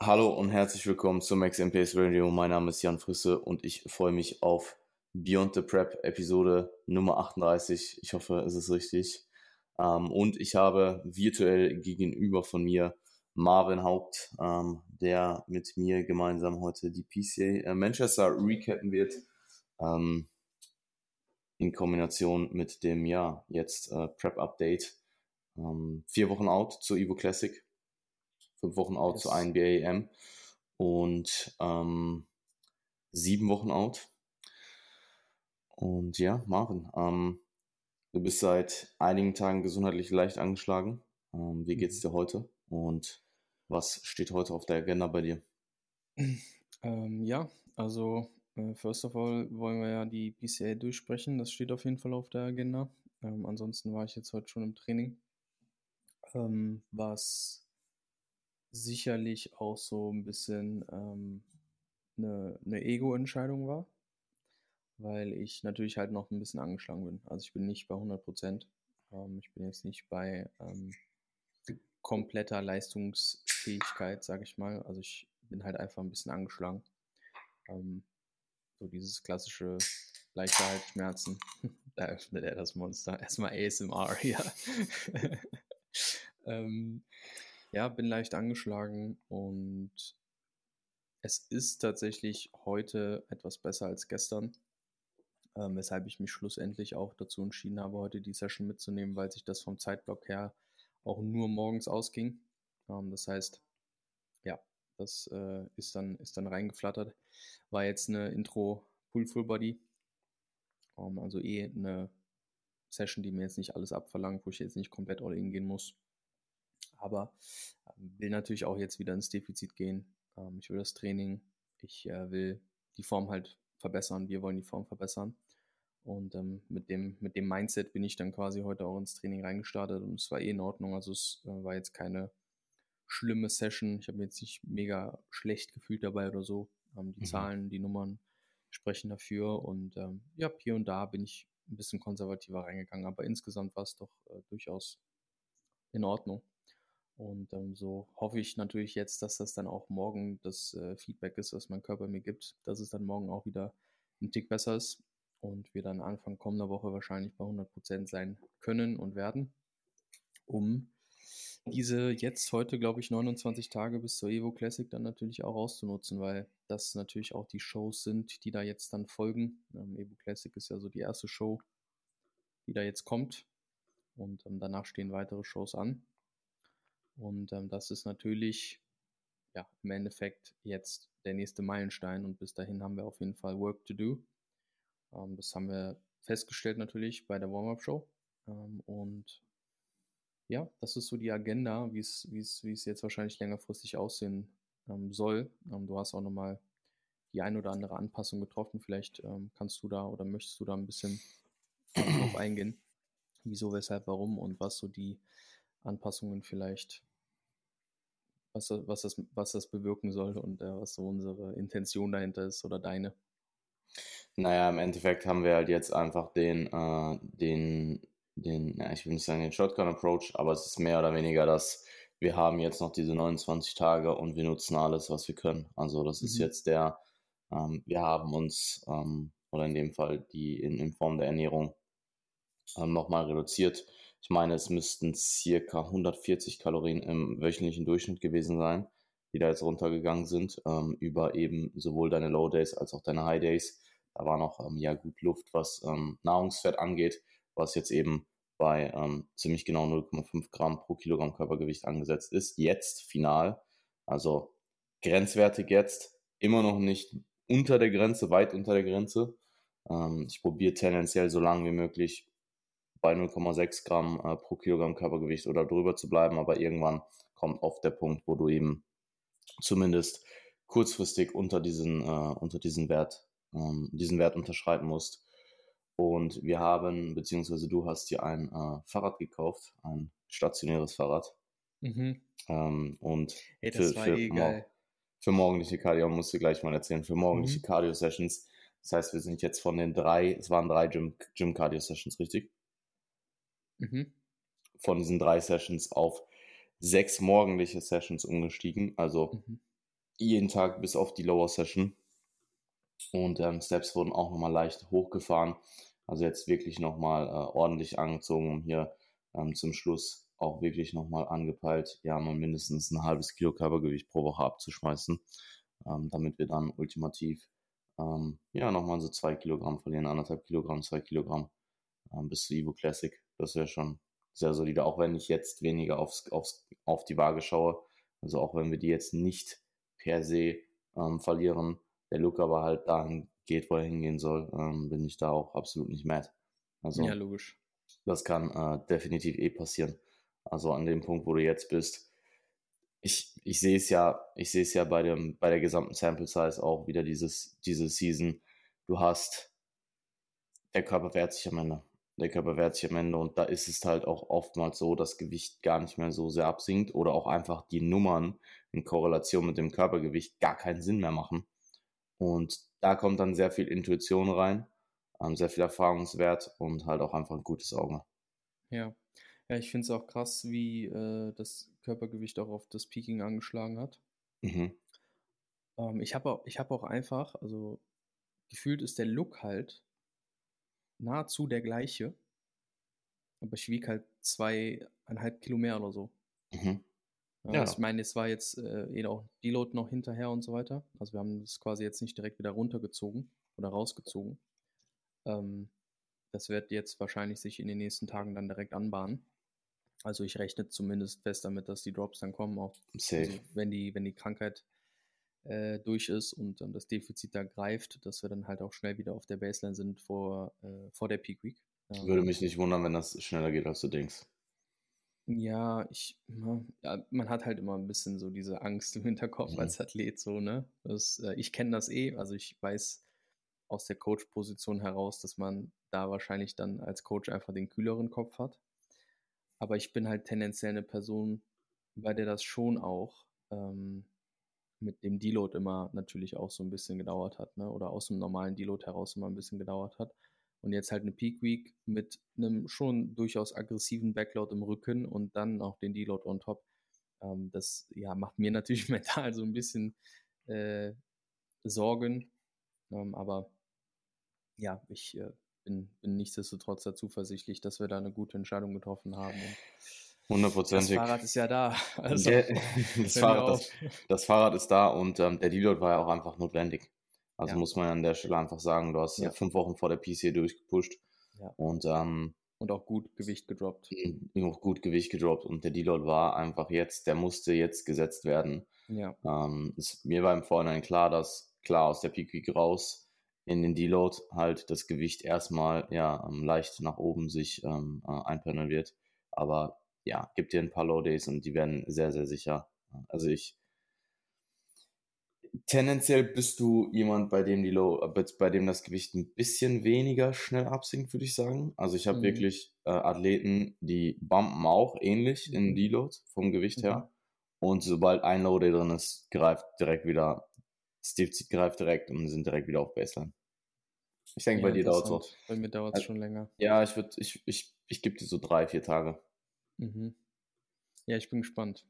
Hallo und herzlich willkommen zum Max MPS Radio. Mein Name ist Jan Frisse und ich freue mich auf Beyond the Prep Episode Nummer 38. Ich hoffe, es ist richtig. Ähm, und ich habe virtuell gegenüber von mir Marvin Haupt, ähm, der mit mir gemeinsam heute die PCA äh, Manchester recappen wird. Ähm, in Kombination mit dem, ja, jetzt äh, Prep Update. vier Wochen out zur Evo Classic fünf Wochen out yes. zur NBA EM und ähm, sieben Wochen out. Und ja, Marvin, ähm, du bist seit einigen Tagen gesundheitlich leicht angeschlagen. Ähm, wie geht's mhm. dir heute? Und was steht heute auf der Agenda bei dir? Ähm, ja, also äh, first of all wollen wir ja die PCA durchsprechen. Das steht auf jeden Fall auf der Agenda. Ähm, ansonsten war ich jetzt heute schon im Training. Ähm, was sicherlich auch so ein bisschen ähm, eine, eine Ego-Entscheidung war, weil ich natürlich halt noch ein bisschen angeschlagen bin. Also ich bin nicht bei 100 Prozent. Ähm, ich bin jetzt nicht bei ähm, kompletter Leistungsfähigkeit, sage ich mal. Also ich bin halt einfach ein bisschen angeschlagen. Ähm, so dieses klassische leichte Halsschmerzen. da öffnet er das Monster. Erstmal ASMR, ja. ähm, ja, bin leicht angeschlagen und es ist tatsächlich heute etwas besser als gestern, ähm, weshalb ich mich schlussendlich auch dazu entschieden habe, heute die Session mitzunehmen, weil sich das vom Zeitblock her auch nur morgens ausging. Ähm, das heißt, ja, das äh, ist, dann, ist dann reingeflattert. War jetzt eine Intro Pull Full Body, ähm, also eh eine Session, die mir jetzt nicht alles abverlangt, wo ich jetzt nicht komplett all in gehen muss aber ähm, will natürlich auch jetzt wieder ins Defizit gehen. Ähm, ich will das Training, ich äh, will die Form halt verbessern, wir wollen die Form verbessern. Und ähm, mit, dem, mit dem Mindset bin ich dann quasi heute auch ins Training reingestartet und es war eh in Ordnung. Also es äh, war jetzt keine schlimme Session. Ich habe mich jetzt nicht mega schlecht gefühlt dabei oder so. Ähm, die mhm. Zahlen, die Nummern sprechen dafür. Und ähm, ja, hier und da bin ich ein bisschen konservativer reingegangen, aber insgesamt war es doch äh, durchaus in Ordnung. Und ähm, so hoffe ich natürlich jetzt, dass das dann auch morgen das äh, Feedback ist, was mein Körper mir gibt, dass es dann morgen auch wieder ein Tick besser ist und wir dann Anfang kommender Woche wahrscheinlich bei 100% sein können und werden, um diese jetzt heute, glaube ich, 29 Tage bis zur Evo Classic dann natürlich auch auszunutzen, weil das natürlich auch die Shows sind, die da jetzt dann folgen. Ähm, Evo Classic ist ja so die erste Show, die da jetzt kommt und ähm, danach stehen weitere Shows an. Und ähm, das ist natürlich ja, im Endeffekt jetzt der nächste Meilenstein und bis dahin haben wir auf jeden Fall Work to do. Ähm, das haben wir festgestellt natürlich bei der Warm-Up-Show. Ähm, und ja, das ist so die Agenda, wie es jetzt wahrscheinlich längerfristig aussehen ähm, soll. Ähm, du hast auch nochmal die ein oder andere Anpassung getroffen. Vielleicht ähm, kannst du da oder möchtest du da ein bisschen drauf eingehen, wieso, weshalb, warum und was so die Anpassungen vielleicht was, was, das, was das bewirken soll und äh, was so unsere Intention dahinter ist oder deine. Naja, im Endeffekt haben wir halt jetzt einfach den, äh, den, den, ja, ich will nicht sagen den Shotgun-Approach, aber es ist mehr oder weniger das, wir haben jetzt noch diese 29 Tage und wir nutzen alles, was wir können. Also das mhm. ist jetzt der, ähm, wir haben uns, ähm, oder in dem Fall die in, in Form der Ernährung ähm, nochmal reduziert ich meine, es müssten circa 140 Kalorien im wöchentlichen Durchschnitt gewesen sein, die da jetzt runtergegangen sind, ähm, über eben sowohl deine Low Days als auch deine High Days. Da war noch ähm, ja gut Luft, was ähm, Nahrungsfett angeht, was jetzt eben bei ähm, ziemlich genau 0,5 Gramm pro Kilogramm Körpergewicht angesetzt ist. Jetzt final, also grenzwertig jetzt, immer noch nicht unter der Grenze, weit unter der Grenze. Ähm, ich probiere tendenziell so lange wie möglich bei 0,6 Gramm äh, pro Kilogramm Körpergewicht oder drüber zu bleiben, aber irgendwann kommt oft der Punkt, wo du eben zumindest kurzfristig unter diesen, äh, unter diesen Wert, ähm, diesen Wert unterschreiten musst. Und wir haben, beziehungsweise du hast dir ein äh, Fahrrad gekauft, ein stationäres Fahrrad. Mhm. Ähm, und Ey, für, für, eh mor für, morgendliche Cardio, musst du gleich mal erzählen, für morgendliche mhm. Cardio-Sessions. Das heißt, wir sind jetzt von den drei, es waren drei Gym-Cardio-Sessions, Gym richtig? Mhm. von diesen drei Sessions auf sechs morgendliche Sessions umgestiegen. Also mhm. jeden Tag bis auf die Lower Session. Und ähm, Steps wurden auch nochmal leicht hochgefahren. Also jetzt wirklich nochmal äh, ordentlich angezogen, um hier ähm, zum Schluss auch wirklich nochmal angepeilt, ja, mal mindestens ein halbes Kilo Körpergewicht pro Woche abzuschmeißen, ähm, damit wir dann ultimativ ähm, ja nochmal so zwei Kilogramm verlieren, anderthalb Kilogramm, zwei Kilogramm ähm, bis zu Evo Classic. Das wäre schon sehr solide, auch wenn ich jetzt weniger aufs, aufs, auf die Waage schaue. Also auch wenn wir die jetzt nicht per se ähm, verlieren, der Look aber halt dahin geht, wo er hingehen soll, ähm, bin ich da auch absolut nicht mad. Also, ja, logisch. Das kann äh, definitiv eh passieren. Also an dem Punkt, wo du jetzt bist. Ich, ich sehe es ja, ich sehe es ja bei dem, bei der gesamten Sample Size auch wieder dieses, diese Season. Du hast, der Körper wehrt sich am Ende. Der Körper wehrt sich am Ende und da ist es halt auch oftmals so, dass Gewicht gar nicht mehr so sehr absinkt oder auch einfach die Nummern in Korrelation mit dem Körpergewicht gar keinen Sinn mehr machen. Und da kommt dann sehr viel Intuition rein, ähm, sehr viel Erfahrungswert und halt auch einfach ein gutes Auge. Ja, ja, ich finde es auch krass, wie äh, das Körpergewicht auch auf das Peaking angeschlagen hat. Mhm. Ähm, ich habe auch, hab auch einfach, also gefühlt ist der Look halt nahezu der gleiche. Aber ich wiege halt zweieinhalb Kilo mehr oder so. Mhm. Ja, ja. Ich meine, es war jetzt äh, eh auch Deload noch hinterher und so weiter. Also wir haben das quasi jetzt nicht direkt wieder runtergezogen oder rausgezogen. Ähm, das wird jetzt wahrscheinlich sich in den nächsten Tagen dann direkt anbahnen. Also ich rechne zumindest fest damit, dass die Drops dann kommen, auch also wenn die, wenn die Krankheit äh, durch ist und dann das Defizit da greift, dass wir dann halt auch schnell wieder auf der Baseline sind vor, äh, vor der Peak Week. Ja. Würde mich nicht wundern, wenn das schneller geht, als du denkst. Ja, ich, ne, ja, man hat halt immer ein bisschen so diese Angst im Hinterkopf mhm. als Athlet, so, ne? Das, äh, ich kenne das eh, also ich weiß aus der Coach-Position heraus, dass man da wahrscheinlich dann als Coach einfach den kühleren Kopf hat. Aber ich bin halt tendenziell eine Person, bei der das schon auch ähm, mit dem Deload immer natürlich auch so ein bisschen gedauert hat, ne? Oder aus dem normalen Deload heraus immer ein bisschen gedauert hat. Und jetzt halt eine Peak Week mit einem schon durchaus aggressiven Backload im Rücken und dann auch den Deload on top. Ähm, das ja, macht mir natürlich mental so ein bisschen äh, Sorgen. Ähm, aber ja, ich äh, bin, bin nichtsdestotrotz da zuversichtlich, dass wir da eine gute Entscheidung getroffen haben. Hundertprozentig. Das Fahrrad ist ja da. Also, der, das, Fahrrad, das, das, Fahrrad, ist da und ähm, der Deload war ja auch einfach notwendig. Also ja. muss man an der Stelle einfach sagen, du hast ja. fünf Wochen vor der PC durchgepusht ja. und ähm, und auch gut Gewicht gedroppt. Auch gut Gewicht gedroppt und der Deload war einfach jetzt, der musste jetzt gesetzt werden. Ja. Ähm, es, mir war im Vorhinein klar, dass klar aus der Peak Week raus in den Deload halt das Gewicht erstmal ja ähm, leicht nach oben sich ähm, äh, einpendeln wird. Aber ja, gibt dir ein paar Low Days und die werden sehr, sehr sicher. Also ich tendenziell bist du jemand, bei dem die Low, äh, bei dem das Gewicht ein bisschen weniger schnell absinkt, würde ich sagen. Also ich habe mhm. wirklich äh, Athleten, die bumpen auch ähnlich in mhm. Deload vom Gewicht mhm. her. Und sobald ein Low Day drin ist, greift direkt wieder, Defizit greift direkt und sind direkt wieder auf Baseline. Ich denke, ja, bei dir dauert es noch. Bei mir dauert es also, schon länger. Ja, ich würde, ich, ich, ich gebe dir so drei, vier Tage. Mhm. Ja, ich bin gespannt.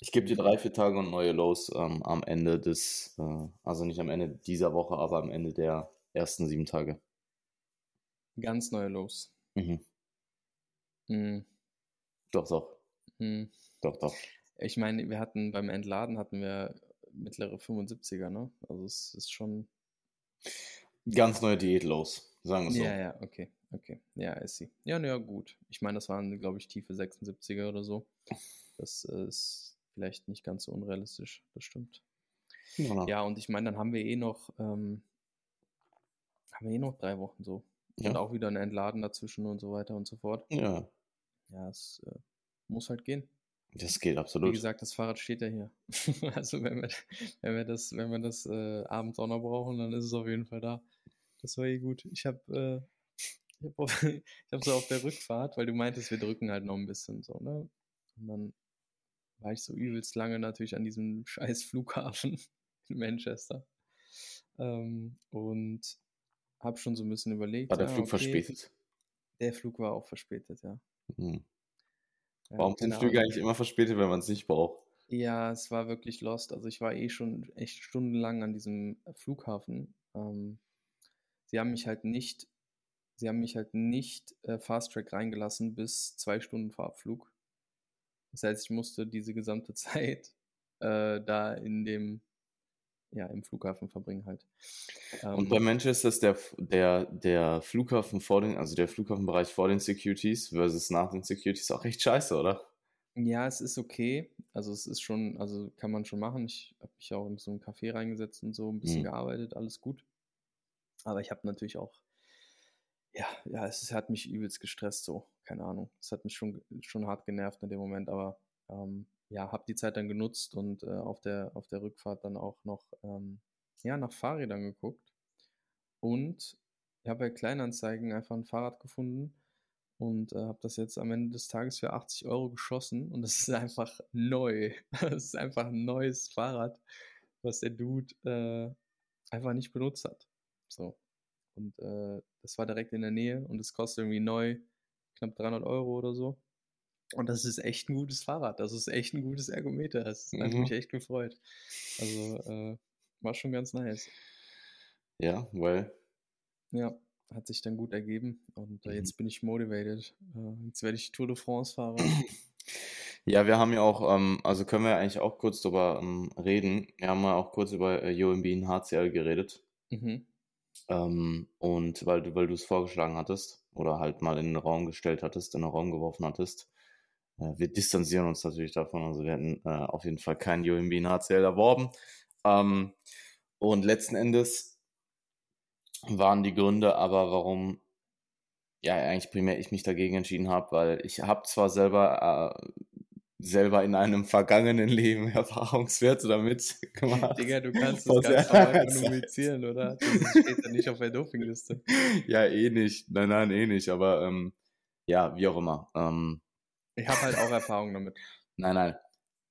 Ich gebe dir drei, vier Tage und neue Lows ähm, am Ende des, äh, also nicht am Ende dieser Woche, aber am Ende der ersten sieben Tage. Ganz neue Lows. Mhm. Mhm. Doch, doch. Mhm. Doch, doch. Ich meine, wir hatten beim Entladen hatten wir mittlere 75er, ne? Also es ist schon. Ganz neue Diät-Lows, sagen wir so. Ja, ja, okay. Okay. Ja, ist sie. Ja, ja, gut. Ich meine, das waren, glaube ich, tiefe 76er oder so. Das ist vielleicht nicht ganz so unrealistisch, das stimmt. Ja, ja und ich meine, dann haben wir eh noch, ähm, haben wir eh noch drei Wochen so. Ja. Und auch wieder ein Entladen dazwischen und so weiter und so fort. Ja. Ja, es äh, muss halt gehen. Das geht absolut. Wie gesagt, das Fahrrad steht ja hier. also wenn wir, wenn wir das, wenn wir das äh, abends auch noch brauchen, dann ist es auf jeden Fall da. Das war eh gut. Ich habe äh, ich habe hab so auf der Rückfahrt, weil du meintest, wir drücken halt noch ein bisschen so, ne? Und dann war ich so übelst lange natürlich an diesem scheiß Flughafen in Manchester. Ähm, und habe schon so ein bisschen überlegt. War der ja, Flug okay, verspätet? Der Flug war auch verspätet, ja. Hm. ja Warum sind Flüge eigentlich immer verspätet, wenn man es nicht braucht? Ja, es war wirklich lost. Also ich war eh schon echt stundenlang an diesem Flughafen. Ähm, sie haben mich halt nicht, sie haben mich halt nicht äh, Fast Track reingelassen bis zwei Stunden vor Abflug. Das heißt, ich musste diese gesamte Zeit äh, da in dem, ja, im Flughafen verbringen halt. Und bei Ähm, Manchester ist der, der, der Flughafen vor den, also der Flughafenbereich vor den Securities versus nach den Securities auch echt scheiße, oder? ja, es ist okay. Also es ist schon, also kann man schon machen. Ich habe mich auch in so einen Café reingesetzt und so ein bisschen Mhm. gearbeitet, alles gut. Aber ich habe natürlich auch, ja, ja, es ist- hat mich übelst gestresst, so, keine Ahnung. Es hat mich schon, schon hart genervt in dem Moment, aber ähm, ja, habe die Zeit dann genutzt und äh, auf der, auf der Rückfahrt dann auch noch, ähm, ja, nach Fahrrädern geguckt. Und ich habe bei Kleinanzeigen einfach ein Fahrrad gefunden und äh, habe das jetzt am Ende des Tages für 80 Euro geschossen und das ist einfach neu. Das ist einfach ein neues Fahrrad, was der Dude äh, einfach nicht benutzt hat. So. Und äh, das war direkt in der Nähe und es kostet irgendwie neu knapp 300 Euro oder so. Und das ist echt ein gutes Fahrrad. Das ist echt ein gutes Ergometer. Das hat Mhm. mich echt gefreut. Also äh, war schon ganz nice. Ja, weil, Ja, hat sich dann gut ergeben und äh, Mhm. jetzt bin ich motivated. Äh, jetzt werde ich Tour de France Fahrer. ja, wir haben ja auch, ähm, also können wir eigentlich auch kurz drüber ähm, reden. Wir haben ja auch kurz über äh, UMB in HCL geredet. mhm. Ähm, und weil du, weil du es vorgeschlagen hattest oder halt mal in den Raum gestellt hattest, in den Raum geworfen hattest. Äh, wir distanzieren uns natürlich davon. Also wir hätten äh, auf jeden Fall kein UMB in HCL erworben. Ähm, und letzten Endes waren die Gründe aber, warum ja eigentlich primär ich mich dagegen entschieden habe, weil ich habe zwar selber äh, selber in einem vergangenen Leben Erfahrungswerte damit gemacht. Digga, du kannst das ganz normal kommunizieren, oder? Das steht ja nicht auf der Dopingliste. Ja, eh nicht. Nein, nein, eh nicht. Aber ähm, ja, wie auch immer. Ähm, Ich habe halt auch Erfahrung damit. nein, nein.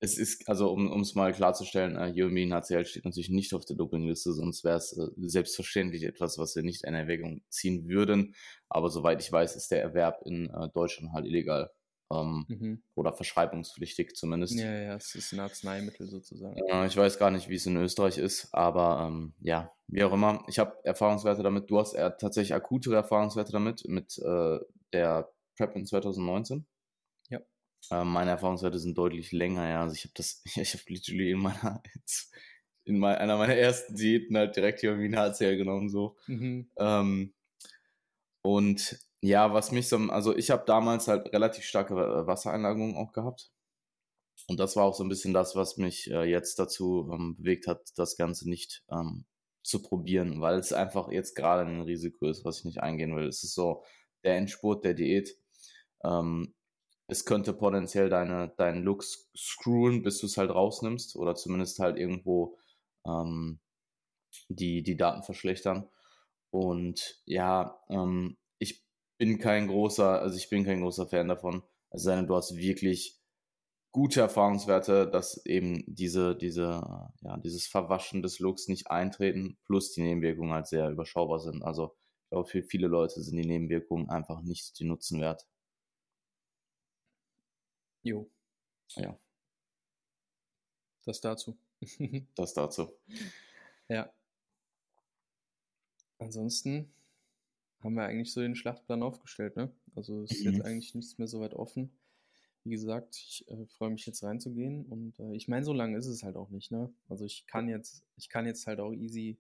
Es ist, also um es mal klarzustellen, äh, in HCL steht natürlich nicht auf der Dopingliste, sonst wäre es äh, selbstverständlich etwas, was wir nicht in Erwägung ziehen würden. Aber soweit ich weiß, ist der Erwerb in äh, Deutschland halt illegal. Ähm, Mhm. oder verschreibungspflichtig zumindest. Ja, ja, es ist ein Arzneimittel sozusagen. Äh, ich weiß gar nicht, wie es in Österreich ist, aber ähm, ja, wie auch immer. Ich habe Erfahrungswerte damit. Du hast eher tatsächlich akutere Erfahrungswerte damit, mit äh, der Prep in 2019. Ja. Äh, meine Erfahrungswerte sind deutlich länger, ja. Also ich habe das, ich habe literally in meiner, in mein, einer meiner ersten Diäten halt direkt hier irgendwie ein HCL genommen, so. Mhm. Ähm, und ja, was mich so, also ich habe damals halt relativ starke äh, Wassereinlagerungen auch gehabt. Und das war auch so ein bisschen das, was mich äh, jetzt dazu ähm, bewegt hat, das Ganze nicht ähm, zu probieren, weil es einfach jetzt gerade ein Risiko ist, was ich nicht eingehen will. Es ist so der Endspurt der Diät. Ähm, es könnte potenziell deine, deinen Look screwen, bis du es halt rausnimmst oder zumindest halt irgendwo ähm, die, die Daten verschlechtern. Und ja, ähm, bin kein großer, also ich bin kein großer Fan davon. Es sei denn, du hast wirklich gute Erfahrungswerte, dass eben diese, diese, ja, dieses Verwaschen des Looks nicht eintreten, plus die Nebenwirkungen halt sehr überschaubar sind. Also ich glaube, für viele Leute sind die Nebenwirkungen einfach nicht die Nutzen wert. Jo, Ja, das dazu. das dazu. ja. Ansonsten haben wir eigentlich so den Schlachtplan aufgestellt, ne? Also ist Mhm. jetzt eigentlich nichts mehr so weit offen. Wie gesagt, ich äh, freue mich jetzt reinzugehen und äh, ich meine, so lange ist es halt auch nicht, ne? Also ich kann jetzt, ich kann jetzt halt auch easy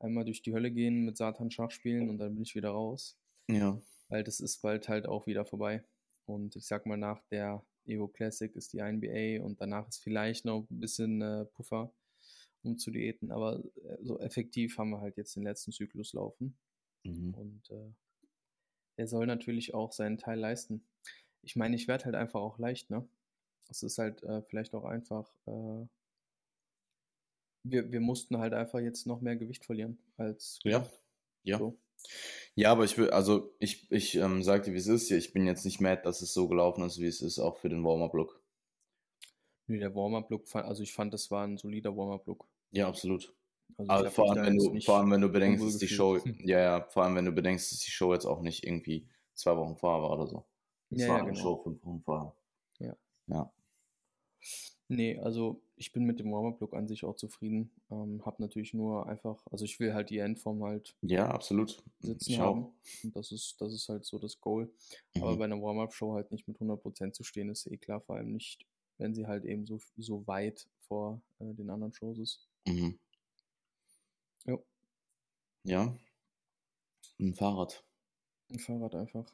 einmal durch die Hölle gehen, mit Satan Schach spielen und dann bin ich wieder raus. Ja. weil das ist bald halt auch wieder vorbei. Und ich sag mal, nach der Evo Classic ist die NBA und danach ist vielleicht noch ein bisschen äh, Puffer, um zu diäten. Aber äh, so effektiv haben wir halt jetzt den letzten Zyklus laufen. Mhm. Und äh, der soll natürlich auch seinen Teil leisten. Ich meine, ich werde halt einfach auch leicht, ne? Es ist halt äh, vielleicht auch einfach, äh, wir, wir mussten halt einfach jetzt noch mehr Gewicht verlieren als Ja. gedacht. Ja. So. Ja, aber ich will, also ich, ich ähm, sag dir, wie es ist. Ich bin jetzt nicht mad, dass es so gelaufen ist, wie es ist, auch für den Warm-Up-Look. Nee, der Warm-Up-Look, also ich fand, das war ein solider Warm-Up-Look. Ja, absolut. Also Also vor allem, wenn du, vor allem, wenn du bedenkst, dass die Show, ja, ja, vor allem, wenn du bedenkst, dass die Show jetzt auch nicht irgendwie zwei Wochen vorher war oder so. Ja, war ja, eine genau. Show fünf Wochen vorher. Ja. Ja. Nee, also ich bin mit dem Warm-Up-Look an sich auch zufrieden. Ähm, hab natürlich nur einfach, also ich will halt die Endform halt Ja, absolut. sitzen Ich haben. Und das ist, das ist halt so das Goal. Aber Mhm. bei einer Warm-Up-Show halt nicht mit 100% zu stehen, ist eh klar. Vor allem nicht, wenn sie halt eben so, so weit vor äh, den anderen Shows ist. Mhm. Jo, Ja, ein Fahrrad. ein Fahrrad einfach.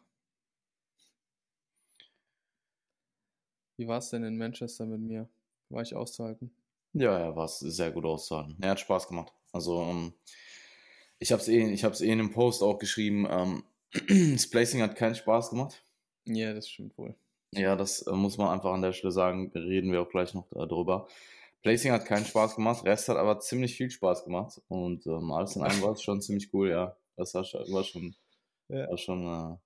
Wie war es denn in Manchester mit mir? War ich auszuhalten? Ja, ja, war es sehr gut auszuhalten. Er hat Spaß gemacht. Also, ähm, ich habe es eh, ich hab's eh in dem Post auch geschrieben. Ähm, das Placing hat keinen Spaß gemacht. Ja, das stimmt wohl. Ja, das äh, muss man einfach an der Stelle sagen. Reden wir auch gleich noch darüber. Placing hat keinen Spaß gemacht. Rest hat aber ziemlich viel Spaß gemacht. Und ähm, alles in allem war es schon ziemlich cool, ja. Das war schon, war schon, Ja. war schon, äh,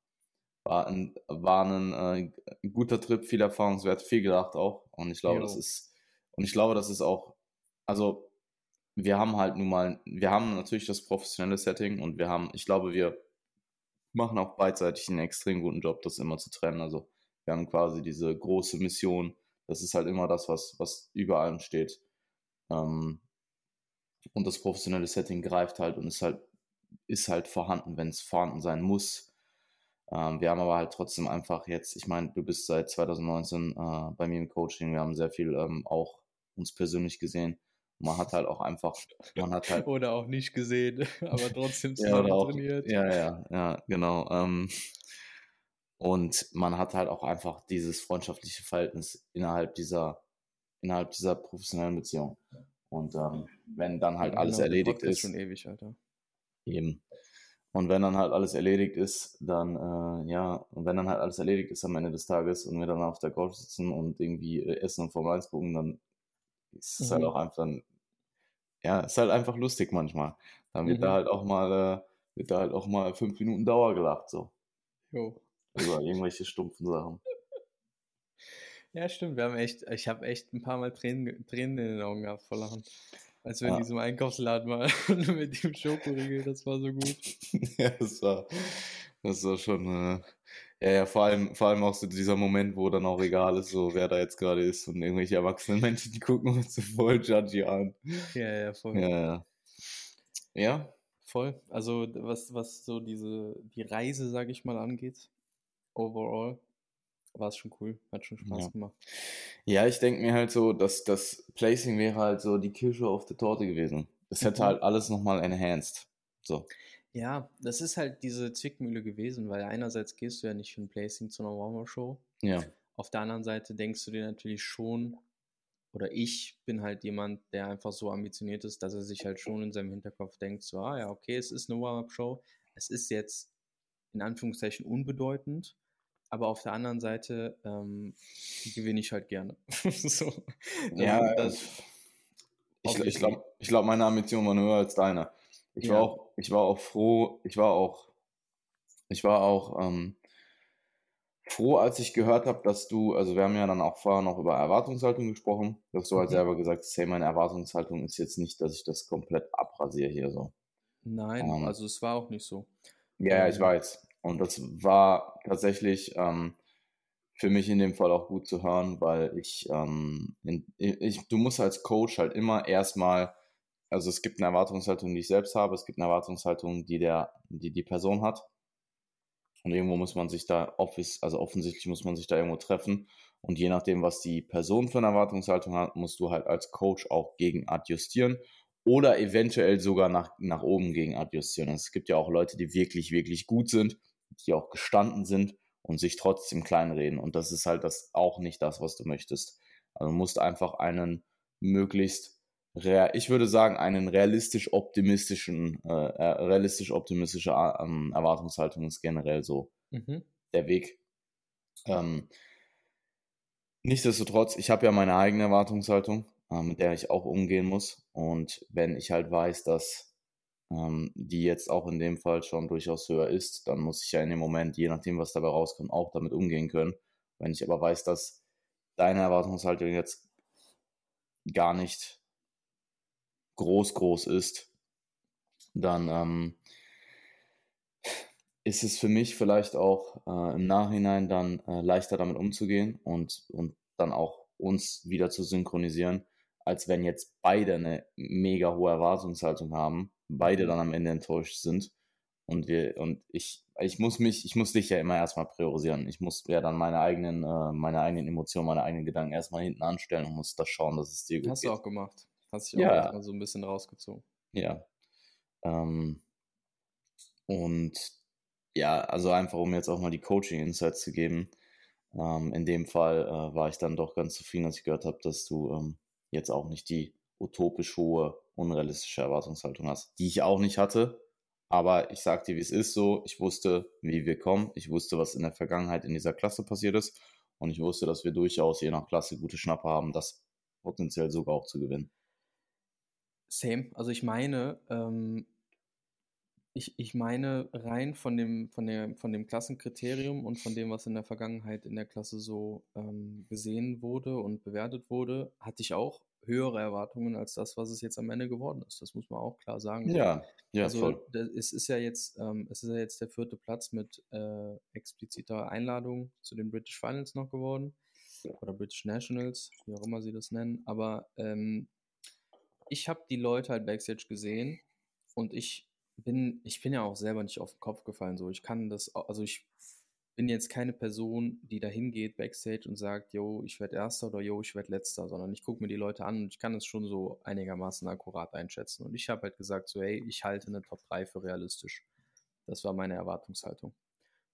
war ein, war ein äh, guter Trip, viel Erfahrungswert, viel gedacht auch. Und ich glaube, das Jo. ist, und ich glaube, das ist auch, also wir haben halt nun mal, wir haben natürlich das professionelle Setting und wir haben, ich glaube, wir machen auch beidseitig einen extrem guten Job, das immer zu trennen. Also wir haben quasi diese große Mission, das ist halt immer das, was, was über allem steht. Ähm, und das professionelle Setting greift halt und ist halt, ist halt vorhanden, wenn es vorhanden sein muss. Ähm, wir haben aber halt trotzdem einfach jetzt, ich meine, du bist seit 2019 äh, bei mir im Coaching, wir haben sehr viel ähm, auch uns persönlich gesehen. Man hat halt auch einfach, man hat halt Oder auch nicht gesehen, aber trotzdem ja, zusammen auch, trainiert. ja, ja, ja, genau. Ähm, und man hat halt auch einfach dieses freundschaftliche Verhältnis innerhalb dieser, innerhalb dieser professionellen Beziehung. Und ähm, wenn dann halt Ja, alles genau, erledigt ist, schon ewig, Alter. eben. Und wenn dann halt alles erledigt ist, dann, äh, ja, und wenn dann halt alles erledigt ist am Ende des Tages und wir dann auf der Couch sitzen und irgendwie äh, essen und Formel 1 gucken, dann ist es halt Mhm. auch einfach, dann, ja, ist halt einfach lustig manchmal. Dann wird da Mhm. halt auch mal, äh, wird da halt auch mal fünf Minuten Dauer gelacht, so. Jo. Über irgendwelche stumpfen Sachen. Ja, stimmt. Wir haben echt, ich habe echt ein paar Mal Tränen, Tränen in den Augen gehabt vor Lachen. Als wir in Ja. diesem Einkaufsladen waren mit dem Schokoriegel, das war so gut. ja, das war, das war schon, äh, ja, ja, vor allem, vor allem auch so dieser Moment, wo dann auch egal ist, so wer da jetzt gerade ist und irgendwelche erwachsenen Menschen, die gucken uns so voll judgy an. Ja, ja, voll. Ja, ja. Ja, Voll. Also was, was so diese, die Reise, sag ich mal, angeht, overall, war es schon cool. Hat schon Spaß Ja. gemacht. Ja, ich denke mir halt so, dass das Placing wäre halt so die Kirsche auf der Torte gewesen. Das hätte Mhm. halt alles nochmal enhanced. So. Ja, das ist halt diese Zwickmühle gewesen, weil einerseits gehst du ja nicht für ein Placing zu einer Warmer-Show. Ja. Auf der anderen Seite denkst du dir natürlich schon, oder ich bin halt jemand, der einfach so ambitioniert ist, dass er sich halt schon in seinem Hinterkopf denkt, so, ah ja, okay, es ist eine Warm-Up-Show, es ist jetzt in Anführungszeichen unbedeutend, aber auf der anderen Seite ähm, gewinne ich halt gerne. so, Ja, das, ich, ich glaube, ich glaub, meine Ambition war höher als deine. Ich war Ja. auch, ich war auch froh, ich war auch, ich war auch ähm, froh, als ich gehört habe, dass du, also wir haben ja dann auch vorher noch über Erwartungshaltung gesprochen, dass du halt Mhm. selber gesagt hast, hey, meine Erwartungshaltung ist jetzt nicht, dass ich das komplett abrasiere hier so. Nein, Ähm, also es war auch nicht so. Ja, ja, ich Ähm, weiß. Und das war tatsächlich ähm, für mich in dem Fall auch gut zu hören, weil ich, ähm, in, ich, du musst als Coach halt immer erstmal, also es gibt eine Erwartungshaltung, die ich selbst habe, es gibt eine Erwartungshaltung, die der, die die Person hat. Und irgendwo muss man sich da, office, also offensichtlich muss man sich da irgendwo treffen. Und je nachdem, was die Person für eine Erwartungshaltung hat, musst du halt als Coach auch gegen adjustieren oder eventuell sogar nach, nach oben gegen adjustieren. Es gibt ja auch Leute, die wirklich, wirklich gut sind, die auch gestanden sind und sich trotzdem kleinreden. Und das ist halt das auch nicht das, was du möchtest. Also du musst einfach einen möglichst, ich würde sagen, einen realistisch optimistischen, äh, äh, realistisch optimistische äh, ähm, Erwartungshaltung ist generell so Mhm. der Weg. Ähm, nichtsdestotrotz, ich habe ja meine eigene Erwartungshaltung, äh, mit der ich auch umgehen muss. Und wenn ich halt weiß, dass ähm, die jetzt auch in dem Fall schon durchaus höher ist, dann muss ich ja in dem Moment, je nachdem, was dabei rauskommt, auch damit umgehen können. Wenn ich aber weiß, dass deine Erwartungshaltung jetzt gar nicht groß, groß ist, dann ähm, ist es für mich vielleicht auch äh, im Nachhinein dann äh, leichter damit umzugehen und, und dann auch uns wieder zu synchronisieren, als wenn jetzt beide eine mega hohe Erwartungshaltung haben, beide dann am Ende enttäuscht sind und wir und ich ich muss mich ich muss dich ja immer erstmal priorisieren. Ich muss ja dann meine eigenen äh, meine eigenen Emotionen, meine eigenen Gedanken erstmal hinten anstellen und muss das schauen, dass es dir gut Hast geht. Hast du auch gemacht. Hast dich ja. auch mal so ein bisschen rausgezogen. Ja. Ähm, und ja, also einfach um jetzt auch mal die Coaching Insights zu geben. Ähm, in dem Fall äh, war ich dann doch ganz zufrieden, als ich gehört habe, dass du ähm, jetzt auch nicht die utopisch hohe, unrealistische Erwartungshaltung hast, die ich auch nicht hatte. Aber ich sag dir, wie es ist so. Ich wusste, wie wir kommen. Ich wusste, was in der Vergangenheit in dieser Klasse passiert ist. Und ich wusste, dass wir durchaus je nach Klasse gute Schnapper haben, das potenziell sogar auch zu gewinnen. Same. Also ich meine, ähm, ich, ich meine rein von dem, von, der, von dem Klassenkriterium und von dem, was in der Vergangenheit in der Klasse so ähm, gesehen wurde und bewertet wurde, hatte ich auch höhere Erwartungen als das, was es jetzt am Ende geworden ist. Das muss man auch klar sagen. Ja, ja, also voll. es ist ja jetzt, ähm, es ist ja jetzt der vierte Platz mit äh, expliziter Einladung zu den British Finals noch geworden. Oder British Nationals, wie auch immer sie das nennen. Aber ähm, ich habe die Leute halt Backstage gesehen und ich bin, ich bin ja auch selber nicht auf den Kopf gefallen. So, ich kann das, also ich bin jetzt keine Person, die da hingeht backstage und sagt, yo, ich werde Erster oder yo, ich werde Letzter, sondern ich gucke mir die Leute an und ich kann es schon so einigermaßen akkurat einschätzen. Und ich habe halt gesagt, so, hey, ich halte eine Top 3 für realistisch. Das war meine Erwartungshaltung.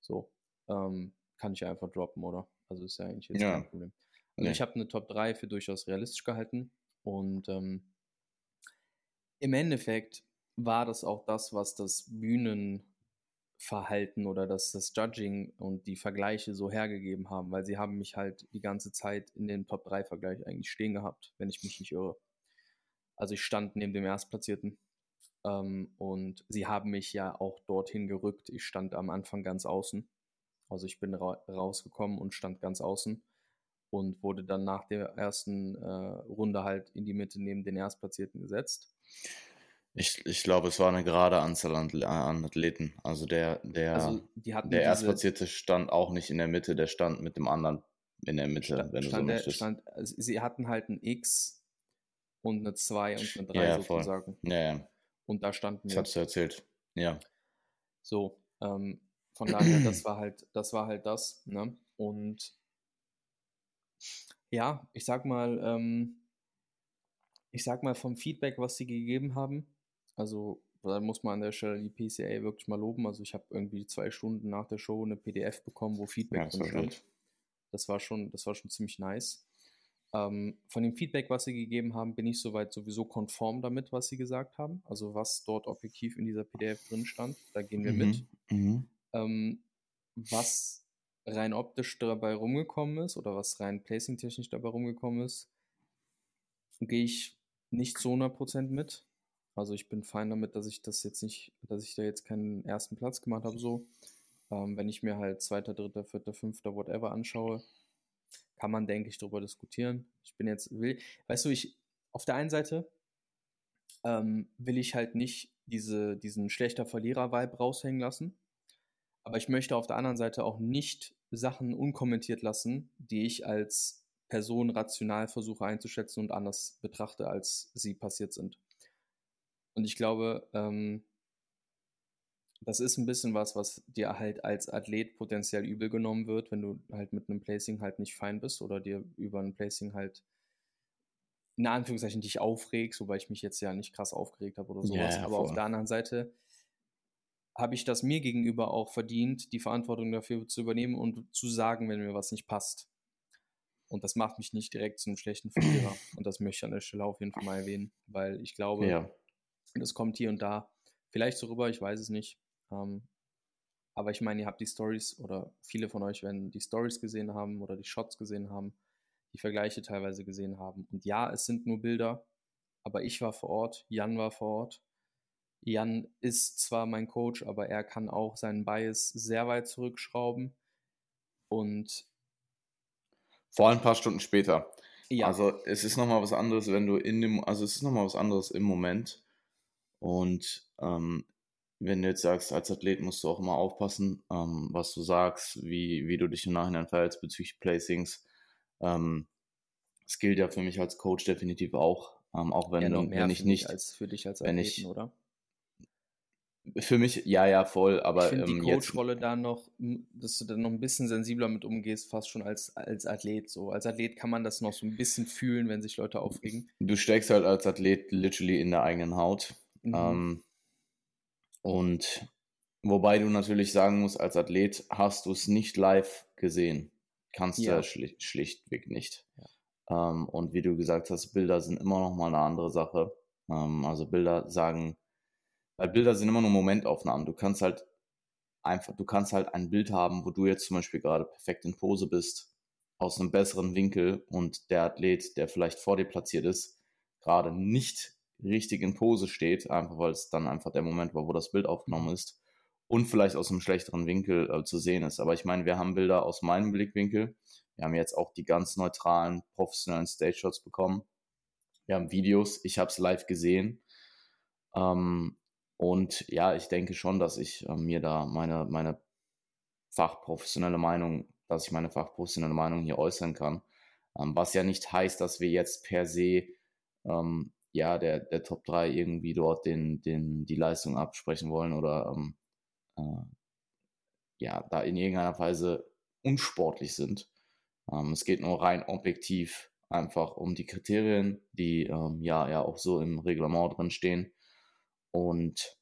So, ähm, kann ich einfach droppen, oder? Also ist ja eigentlich jetzt ja. kein Problem. Also nee. ich habe eine Top 3 für durchaus realistisch gehalten und ähm, im Endeffekt war das auch das, was das Bühnen Verhalten oder das, das Judging und die Vergleiche so hergegeben haben, weil sie haben mich halt die ganze Zeit in den Top 3 Vergleich eigentlich stehen gehabt, wenn ich mich nicht irre. Also ich stand neben dem Erstplatzierten ähm, und sie haben mich ja auch dorthin gerückt. Ich stand am Anfang ganz außen. Also ich bin ra rausgekommen und stand ganz außen und wurde dann nach der ersten äh, Runde halt in die Mitte neben den Erstplatzierten gesetzt. Ich, ich glaube, es war eine gerade Anzahl an, an Athleten. Also der, der, also der Erstplatzierte stand auch nicht in der Mitte, der stand mit dem anderen in der Mitte, stand, wenn du so möchtest. Stand, also sie hatten halt ein X und eine 2 und eine 3 ja, sozusagen. Ja, ja. Und da standen wir. Das hast du erzählt. Ja. So, ähm, von daher, das war halt, das war halt das, ne? Und ja, ich sag mal, ähm, ich sag mal vom Feedback, was sie gegeben haben, also da muss man an der Stelle die PCA wirklich mal loben. Also ich habe irgendwie zwei Stunden nach der Show eine PDF bekommen, wo Feedback ja, drin stand. Das war schon, das war schon ziemlich nice. Ähm, von dem Feedback, was sie gegeben haben, bin ich soweit sowieso konform damit, was sie gesagt haben. Also was dort objektiv in dieser PDF drin stand, da gehen wir mhm. mit. Mhm. Ähm, was rein optisch dabei rumgekommen ist oder was rein placing-technisch dabei rumgekommen ist, gehe ich nicht zu 100% mit. Also ich bin fein damit, dass ich das jetzt nicht, dass ich da jetzt keinen ersten Platz gemacht habe. So, ähm, wenn ich mir halt zweiter, dritter, vierter, fünfter, whatever anschaue, kann man, denke ich, darüber diskutieren. Ich bin jetzt, will, weißt du, ich, auf der einen Seite ähm, will ich halt nicht diese, diesen schlechter Verlierer-Vibe raushängen lassen. Aber ich möchte auf der anderen Seite auch nicht Sachen unkommentiert lassen, die ich als Person rational versuche einzuschätzen und anders betrachte, als sie passiert sind. Und ich glaube, ähm, das ist ein bisschen was, was dir halt als Athlet potenziell übel genommen wird, wenn du halt mit einem Placing halt nicht fein bist oder dir über ein Placing halt in Anführungszeichen dich aufregst, wobei ich mich jetzt ja nicht krass aufgeregt habe oder sowas. Ja, Aber auf der anderen Seite habe ich das mir gegenüber auch verdient, die Verantwortung dafür zu übernehmen und zu sagen, wenn mir was nicht passt. Und das macht mich nicht direkt zu einem schlechten Verlierer. Und das möchte ich an der Stelle auf jeden Fall mal erwähnen, weil ich glaube, ja. Es kommt hier und da vielleicht so rüber, ich weiß es nicht. Ähm, aber ich meine, ihr habt die Stories oder viele von euch werden die Stories gesehen haben oder die Shots gesehen haben, die Vergleiche teilweise gesehen haben. Und ja, es sind nur Bilder, aber ich war vor Ort, Jan war vor Ort. Jan ist zwar mein Coach, aber er kann auch seinen Bias sehr weit zurückschrauben. Und vor ein paar Stunden später. Ja. Also es ist nochmal was anderes, wenn du in dem, also es ist nochmal was anderes im Moment, und ähm, wenn du jetzt sagst, als Athlet musst du auch immer aufpassen, ähm, was du sagst, wie, wie du dich im Nachhinein verhältst bezüglich Placings. Ähm, das gilt ja für mich als Coach definitiv auch. Ähm, auch wenn, Ja, wenn mehr ich ich nicht, als für dich als wenn Athleten, ich, oder? für mich, ja, ja, voll, Ich aber die ähm, jetzt, Coach-Rolle da noch, dass du dann noch ein bisschen sensibler mit umgehst, fast schon als, als Athlet so. Als Athlet kann man das noch so ein bisschen fühlen, wenn sich Leute aufregen. du steckst halt als Athlet literally in der eigenen Haut. Mhm. Ähm, und wobei du natürlich sagen musst, als Athlet hast du es nicht live gesehen. Kannst du ja Ja, schlicht, schlichtweg nicht. ja. Ähm, und wie du gesagt hast, Bilder sind immer noch mal eine andere Sache. Ähm, also Bilder sagen, weil Bilder sind immer nur Momentaufnahmen. Du kannst halt einfach, du kannst halt ein Bild haben, wo du jetzt zum Beispiel gerade perfekt in Pose bist, aus einem besseren Winkel und der Athlet, der vielleicht vor dir platziert ist, gerade nicht richtig in Pose steht, einfach weil es dann einfach der Moment war, wo das Bild aufgenommen ist und vielleicht aus einem schlechteren Winkel äh, zu sehen ist. Aber ich meine, wir haben Bilder aus meinem Blickwinkel. Wir haben jetzt auch die ganz neutralen, professionellen Stage-Shots bekommen. Wir haben Videos, ich habe es live gesehen. Ähm, und ja, ich denke schon, dass ich äh, mir da meine, meine fachprofessionelle Meinung, dass ich meine fachprofessionelle Meinung hier äußern kann. Ähm, was ja nicht heißt, dass wir jetzt per se ähm, ja der, der Top 3 irgendwie dort den, den, die Leistung absprechen wollen oder ähm, äh, ja, da in irgendeiner Weise unsportlich sind. Ähm, es geht nur rein objektiv einfach um die Kriterien, die ähm, ja, ja auch so im Reglement drin stehen und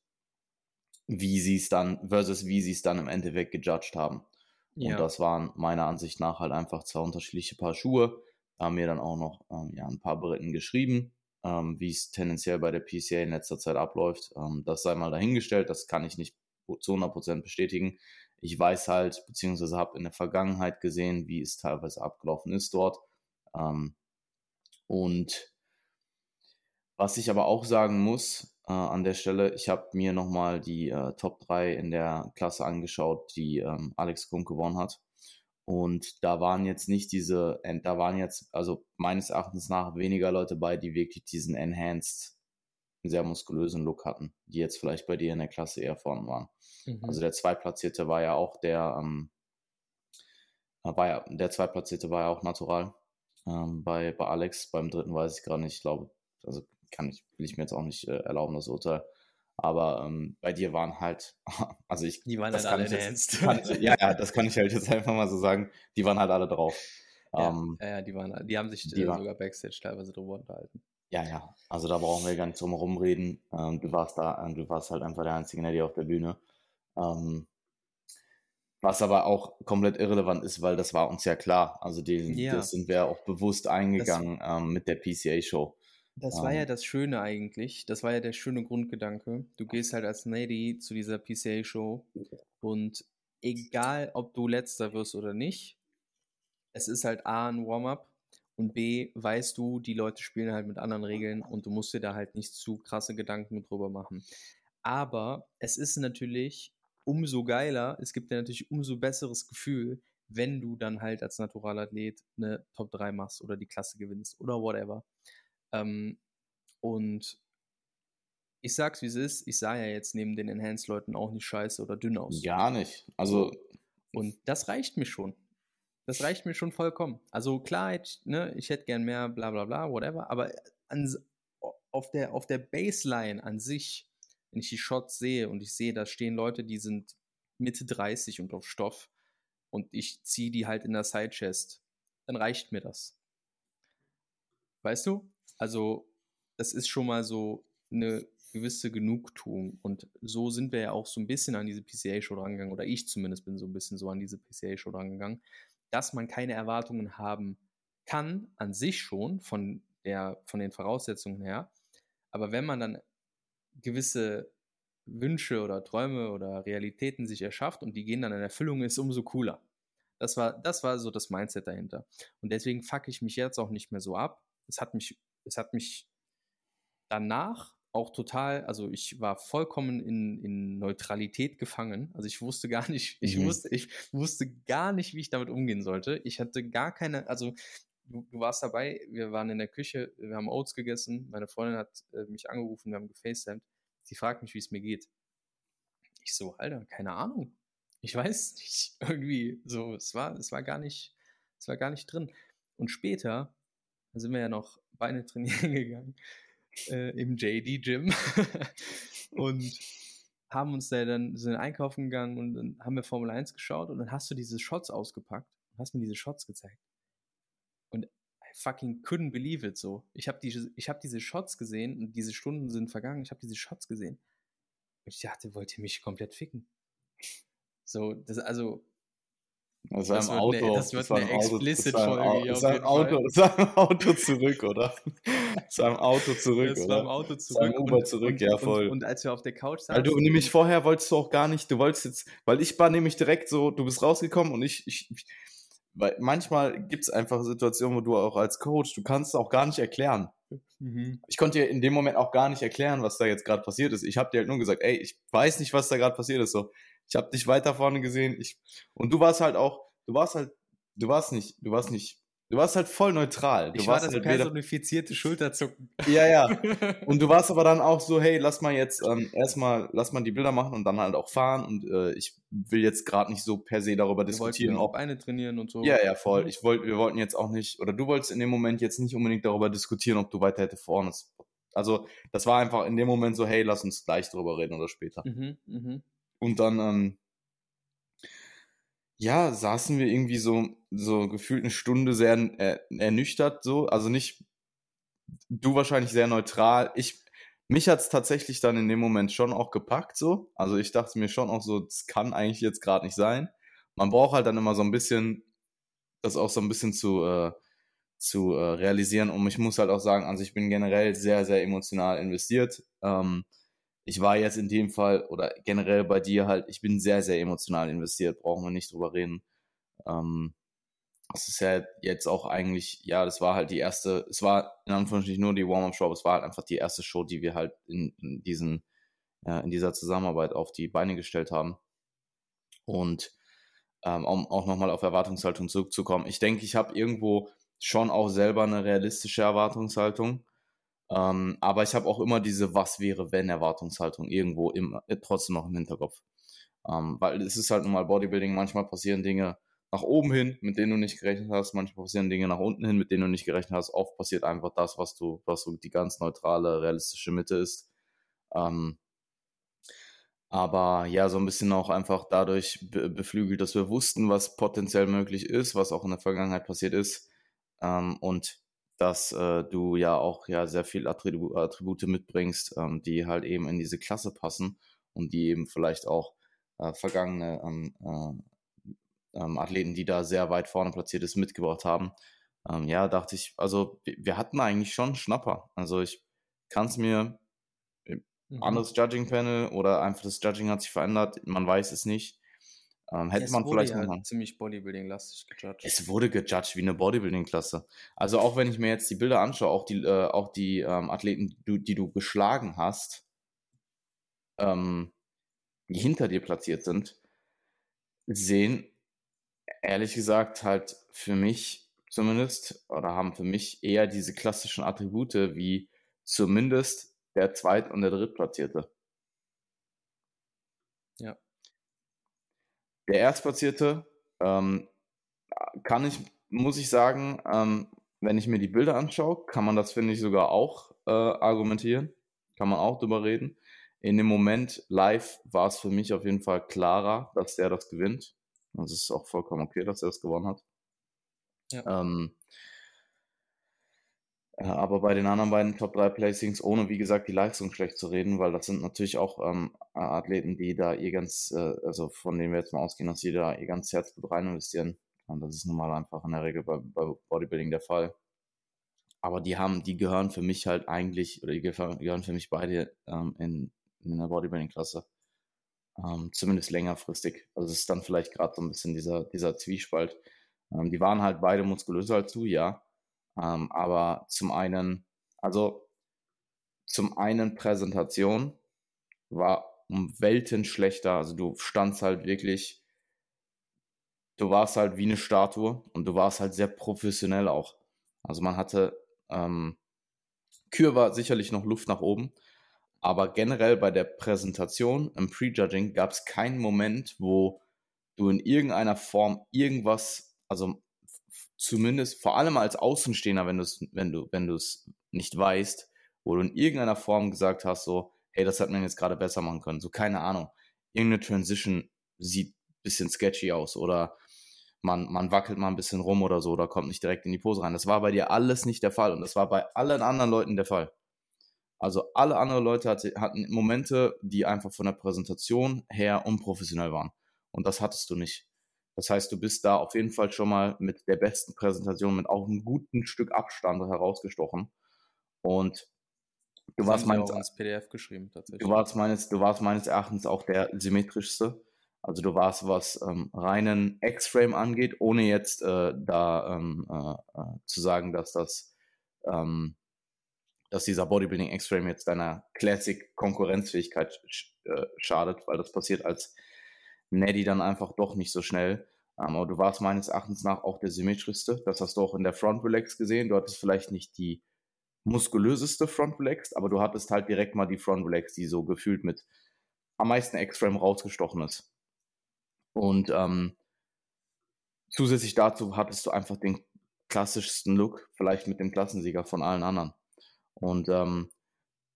wie sie es dann, versus wie sie es dann im Endeffekt gejudged haben. Und Ja, das waren meiner Ansicht nach halt einfach zwei unterschiedliche Paar Schuhe. Da haben mir dann auch noch ähm, ja, ein paar Briten geschrieben, ähm, wie es tendenziell bei der PCA in letzter Zeit abläuft. Ähm, das sei mal dahingestellt, das kann ich nicht zu 100% bestätigen. Ich weiß halt, beziehungsweise habe in der Vergangenheit gesehen, wie es teilweise abgelaufen ist dort. Ähm, und was ich aber auch sagen muss äh, an der Stelle, ich habe mir nochmal die äh, Top 3 in der Klasse angeschaut, die ähm, Alex Kunk gewonnen hat. Und da waren jetzt nicht diese, da waren jetzt, also meines Erachtens nach weniger Leute bei, die wirklich diesen enhanced, sehr muskulösen Look hatten, die jetzt vielleicht bei dir in der Klasse eher vorne waren. Also mhm. der Zweitplatzierte war ja auch der, ähm, war ja, der Zweitplatzierte war ja auch natural ähm, bei, bei Alex. Beim dritten weiß ich gerade nicht. Ich glaube, also kann ich, will ich mir jetzt auch nicht äh, erlauben, das Urteil. Aber ähm, bei dir waren halt, also ich, Die waren das halt kann alle jetzt, kann ja, ja, das kann ich halt jetzt einfach mal so sagen. Die waren halt alle drauf. Ja, Ähm, ja, ja, die waren, die haben sich die äh, sogar Backstage teilweise drüber unterhalten. ja, ja, also da brauchen wir gar nicht drum herum reden. Ähm, du warst da, äh, du warst halt einfach der einzige Neddy auf der Bühne. Ähm, Was aber auch komplett irrelevant ist, weil das war uns ja klar. Also die, Ja, das sind wir auch bewusst das, eingegangen ähm, mit der PCA-Show. Das war ja Ähm, das Schöne eigentlich. Das war ja der schöne Grundgedanke. Du gehst halt als Lady zu dieser PCA-Show und egal, ob du letzter wirst oder nicht, es ist halt A ein Warm-up und B weißt du, die Leute spielen halt mit anderen Regeln und du musst dir da halt nicht zu krasse Gedanken drüber machen. Aber es ist natürlich umso geiler, es gibt dir natürlich umso besseres Gefühl, wenn du dann halt als Naturalathlet eine Top 3 machst oder die Klasse gewinnst oder whatever. Ähm, und ich sag's wie es ist, ich sah ja jetzt neben den Enhanced-Leuten auch nicht scheiße oder dünn aus. gar nicht. So. Also Und das reicht mir schon. Das reicht mir schon vollkommen. Also klar, ich, ne, ich hätte gern mehr, bla bla bla, whatever, aber an, auf, der, auf der Baseline an sich, wenn ich die Shots sehe und ich sehe, da stehen Leute, die sind Mitte 30 und auf Stoff und ich ziehe die halt in der Sidechest, dann reicht mir das. Weißt du? Also, das ist schon mal so eine gewisse Genugtuung. Und so sind wir ja auch so ein bisschen an diese PCA-Show rangegangen, oder ich zumindest bin so ein bisschen so an diese PCA-Show rangegangen, dass man keine Erwartungen haben kann, an sich schon, von, der, von den Voraussetzungen her. Aber wenn man dann gewisse Wünsche oder Träume oder Realitäten sich erschafft und die gehen dann in Erfüllung, ist umso cooler. Das war, das war so das Mindset dahinter. Und deswegen fuck ich mich jetzt auch nicht mehr so ab. Es hat mich, es hat mich danach auch total, also ich war vollkommen in, in Neutralität gefangen. Also ich wusste gar nicht, ich Mhm. wusste, ich wusste gar nicht, wie ich damit umgehen sollte. Ich hatte gar keine, also du, du warst dabei, wir waren in der Küche, wir haben Oats gegessen, meine Freundin hat äh, mich angerufen, wir haben gefacetimed. Sie fragt mich, wie es mir geht. Ich so, Alter, keine Ahnung. Ich weiß nicht. Irgendwie so, es war, es war gar nicht, es war gar nicht drin. Und später Da sind wir ja noch Beine trainieren gegangen äh, im JD-Gym und haben uns da dann sind einkaufen gegangen und dann haben wir Formel 1 geschaut und dann hast du diese Shots ausgepackt und hast mir diese Shots gezeigt. Und I fucking couldn't believe it so. Ich habe diese, hab diese Shots gesehen und diese Stunden sind vergangen. Ich habe diese Shots gesehen. Und ich dachte, wollt ihr mich komplett ficken? So, das, also, das im wird Auto. eine, das wird eine im Auto- explicit das war im Folge Au- hier Das auf war im jeden Auto, im Auto zurück, oder? Im Auto zurück, oder? im Auto war im zurück. Uber und, zurück, und, ja, und, voll. Und, als wir auf der Couch Weil du saßen, nämlich vorher wolltest du auch gar nicht, du wolltest jetzt, weil ich war nämlich direkt so, du bist rausgekommen und ich, ich, ich weil manchmal gibt es einfach Situationen, wo du auch als Coach, du kannst es auch gar nicht erklären. Mhm. Ich konnte dir in dem Moment auch gar nicht erklären, was da jetzt gerade passiert ist. Ich habe dir halt nur gesagt, ey, ich weiß nicht, was da gerade passiert ist. So, ich habe dich weiter vorne gesehen. Ich und du warst halt auch, du warst halt, du warst nicht, du warst nicht, du warst halt voll neutral. Du Ich war warst das halt weder, personifizierte Schulterzucken. ja, ja. Und du warst aber dann auch so, hey, lass mal jetzt ähm, erstmal, lass mal die Bilder machen und dann halt auch fahren. Und äh, ich will jetzt gerade nicht so per se darüber Wir diskutieren, ob Beine trainieren und so. ja, ja, voll. Mhm. Ich wollte, wir wollten jetzt auch nicht, oder du wolltest in dem Moment jetzt nicht unbedingt darüber diskutieren, ob du weiter hätte vorne. Also, das war einfach in dem Moment so, hey, lass uns gleich drüber reden oder später. Mhm, mhm. Und dann, ähm, ja, saßen wir irgendwie so, so gefühlt eine Stunde sehr äh, ernüchtert, so. Also nicht, du wahrscheinlich sehr neutral. Ich, mich hat's tatsächlich dann in dem Moment schon auch gepackt, so. Also ich dachte mir schon auch so, das kann eigentlich jetzt gerade nicht sein. Man braucht halt dann immer so ein bisschen, das auch so ein bisschen zu, äh, zu äh, realisieren. Und ich muss halt auch sagen, also ich bin generell sehr, sehr emotional investiert. Ähm, ich war jetzt in dem Fall oder generell bei dir halt, ich bin sehr, sehr emotional investiert, brauchen wir nicht drüber reden. Ähm, es ist ja jetzt auch eigentlich, ja, das war halt die erste, es war in Anführungsstrichen nur die Warm-Up-Show, aber es war halt einfach die erste Show, die wir halt in, in diesen, ja, in dieser Zusammenarbeit auf die Beine gestellt haben. Und ähm, um auch nochmal auf Erwartungshaltung zurückzukommen. Ich denke, ich habe irgendwo schon auch selber eine realistische Erwartungshaltung. Ähm, aber ich habe auch immer diese Was wäre, wenn Erwartungshaltung irgendwo im, äh, trotzdem noch im Hinterkopf. Ähm, weil es ist halt nun mal Bodybuilding, manchmal passieren Dinge nach oben hin, mit denen du nicht gerechnet hast, manchmal passieren Dinge nach unten hin, mit denen du nicht gerechnet hast. Oft passiert einfach das, was du, was so die ganz neutrale, realistische Mitte ist. Ähm, aber ja, so ein bisschen auch einfach dadurch be beflügelt, dass wir wussten, was potenziell möglich ist, was auch in der Vergangenheit passiert ist. Ähm, und dass äh, du ja auch ja sehr viel Attribu Attribute mitbringst, ähm, die halt eben in diese Klasse passen und die eben vielleicht auch äh, vergangene ähm, äh, ähm, Athleten, die da sehr weit vorne platziert ist, mitgebracht haben. Ähm, ja, dachte ich, also wir, hatten eigentlich schon Schnapper. Also ich kann es mir Mhm. anderes Judging Panel oder einfach das Judging hat sich verändert, man weiß es nicht. Ähm, hätte es man vielleicht ja nochmal. ziemlich Bodybuilding-lastig gejudged. Es wurde gejudged wie eine Bodybuilding-Klasse. Also auch wenn ich mir jetzt die Bilder anschaue, auch die, äh, auch die ähm, Athleten, die du, die du geschlagen hast, ähm, die hinter dir platziert sind, sehen ehrlich gesagt halt für mich zumindest oder haben für mich eher diese klassischen Attribute wie zumindest der Zweit- und der Drittplatzierte. Ja. Der Erstplatzierte ähm, kann ich, muss ich sagen, ähm, wenn ich mir die Bilder anschaue, kann man das, finde ich, sogar auch äh, argumentieren. Kann man auch drüber reden. In dem Moment live war es für mich auf jeden Fall klarer, dass der das gewinnt. Und es ist auch vollkommen okay, dass er das gewonnen hat. Ja. Ähm, äh, aber bei den anderen beiden Top 3 Placings, ohne wie gesagt die Leistung schlecht zu reden, weil das sind natürlich auch ähm, Athleten, die da ihr ganz, äh, also von denen wir jetzt mal ausgehen, dass sie da ihr ganz Herzblut rein investieren. Und das ist nun mal einfach in der Regel bei, bei Bodybuilding der Fall. Aber die haben, die gehören für mich halt eigentlich, oder die gehören, gehören für mich beide ähm, in, in der Bodybuilding-Klasse. Ähm, zumindest längerfristig. Also es ist dann vielleicht gerade so ein bisschen dieser, dieser Zwiespalt. Ähm, die waren halt beide muskulöser als du, ja. Ähm, aber zum einen, also zum einen Präsentation war um Welten schlechter. Also du standst halt wirklich, du warst halt wie eine Statue und du warst halt sehr professionell auch. Also man hatte, ähm, Kür war sicherlich noch Luft nach oben, aber generell bei der Präsentation im Prejudging gab es keinen Moment, wo du in irgendeiner Form irgendwas, also zumindest, vor allem als Außenstehender, wenn, wenn du wenn du es nicht weißt, wo du in irgendeiner Form gesagt hast, so, hey, das hat man jetzt gerade besser machen können. So, keine Ahnung. Irgendeine Transition sieht ein bisschen sketchy aus oder man, man wackelt mal ein bisschen rum oder so oder kommt nicht direkt in die Pose rein. Das war bei dir alles nicht der Fall und das war bei allen anderen Leuten der Fall. Also alle anderen Leute hatte, hatten Momente, die einfach von der Präsentation her unprofessionell waren. Und das hattest du nicht. Das heißt, du bist da auf jeden Fall schon mal mit der besten Präsentation, mit auch einem guten Stück Abstand herausgestochen. Und du das warst meines, auch PDF geschrieben, tatsächlich. Du warst meines, du warst meines Erachtens auch der symmetrischste. Also du warst, was ähm, reinen X-Frame angeht, ohne jetzt äh, da ähm, äh, äh, zu sagen, dass das, ähm, dass dieser Bodybuilding X-Frame jetzt deiner Classic Konkurrenzfähigkeit sch äh, schadet, weil das passiert als Neddy dann einfach doch nicht so schnell. Ähm, aber du warst meines Erachtens nach auch der symmetrischste. Das hast du auch in der Front Relax gesehen. Du hattest vielleicht nicht die muskulöseste Front Relax, aber du hattest halt direkt mal die Front Relax, die so gefühlt mit am meisten X-Frame rausgestochen ist. Und ähm, zusätzlich dazu hattest du einfach den klassischsten Look, vielleicht mit dem Klassensieger von allen anderen. Und ähm,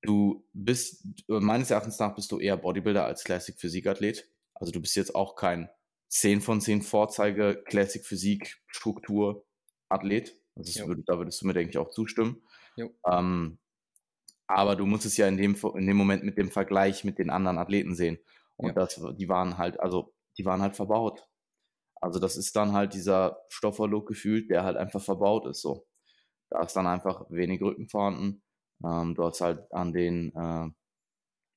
du bist, meines Erachtens nach, bist du eher Bodybuilder als Classic Physikathlet. Also du bist jetzt auch kein 10 von 10 Vorzeige Classic Physik Struktur Athlet. Also würde, da würdest du mir, denke ich, auch zustimmen. Ähm, aber du musst es ja in dem, in dem Moment mit dem Vergleich mit den anderen Athleten sehen. Und ja. das, die waren halt, also die waren halt verbaut. Also das ist dann halt dieser Stofferlook gefühlt, der halt einfach verbaut ist so. Da ist dann einfach wenig Rücken vorhanden. Ähm, du hast halt an den, äh,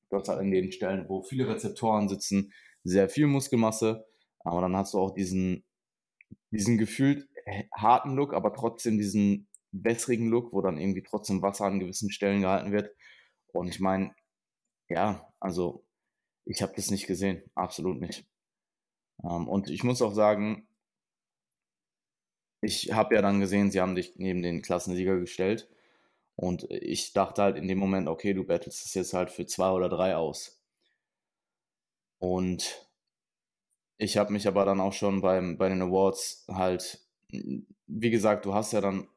du hast halt an den Stellen, wo viele Rezeptoren sitzen, sehr viel Muskelmasse. Aber dann hast du auch diesen, diesen gefühlt harten Look, aber trotzdem diesen wässrigen Look, wo dann irgendwie trotzdem Wasser an gewissen Stellen gehalten wird. Und ich meine, ja, also ich habe das nicht gesehen, absolut nicht. Ähm, und ich muss auch sagen, ich habe ja dann gesehen, sie haben dich neben den Klassensieger gestellt. Und ich dachte halt in dem Moment, okay, du battlest es jetzt halt für zwei oder drei aus. Und ich habe mich aber dann auch schon beim, bei den Awards halt, wie gesagt, du hast ja dann,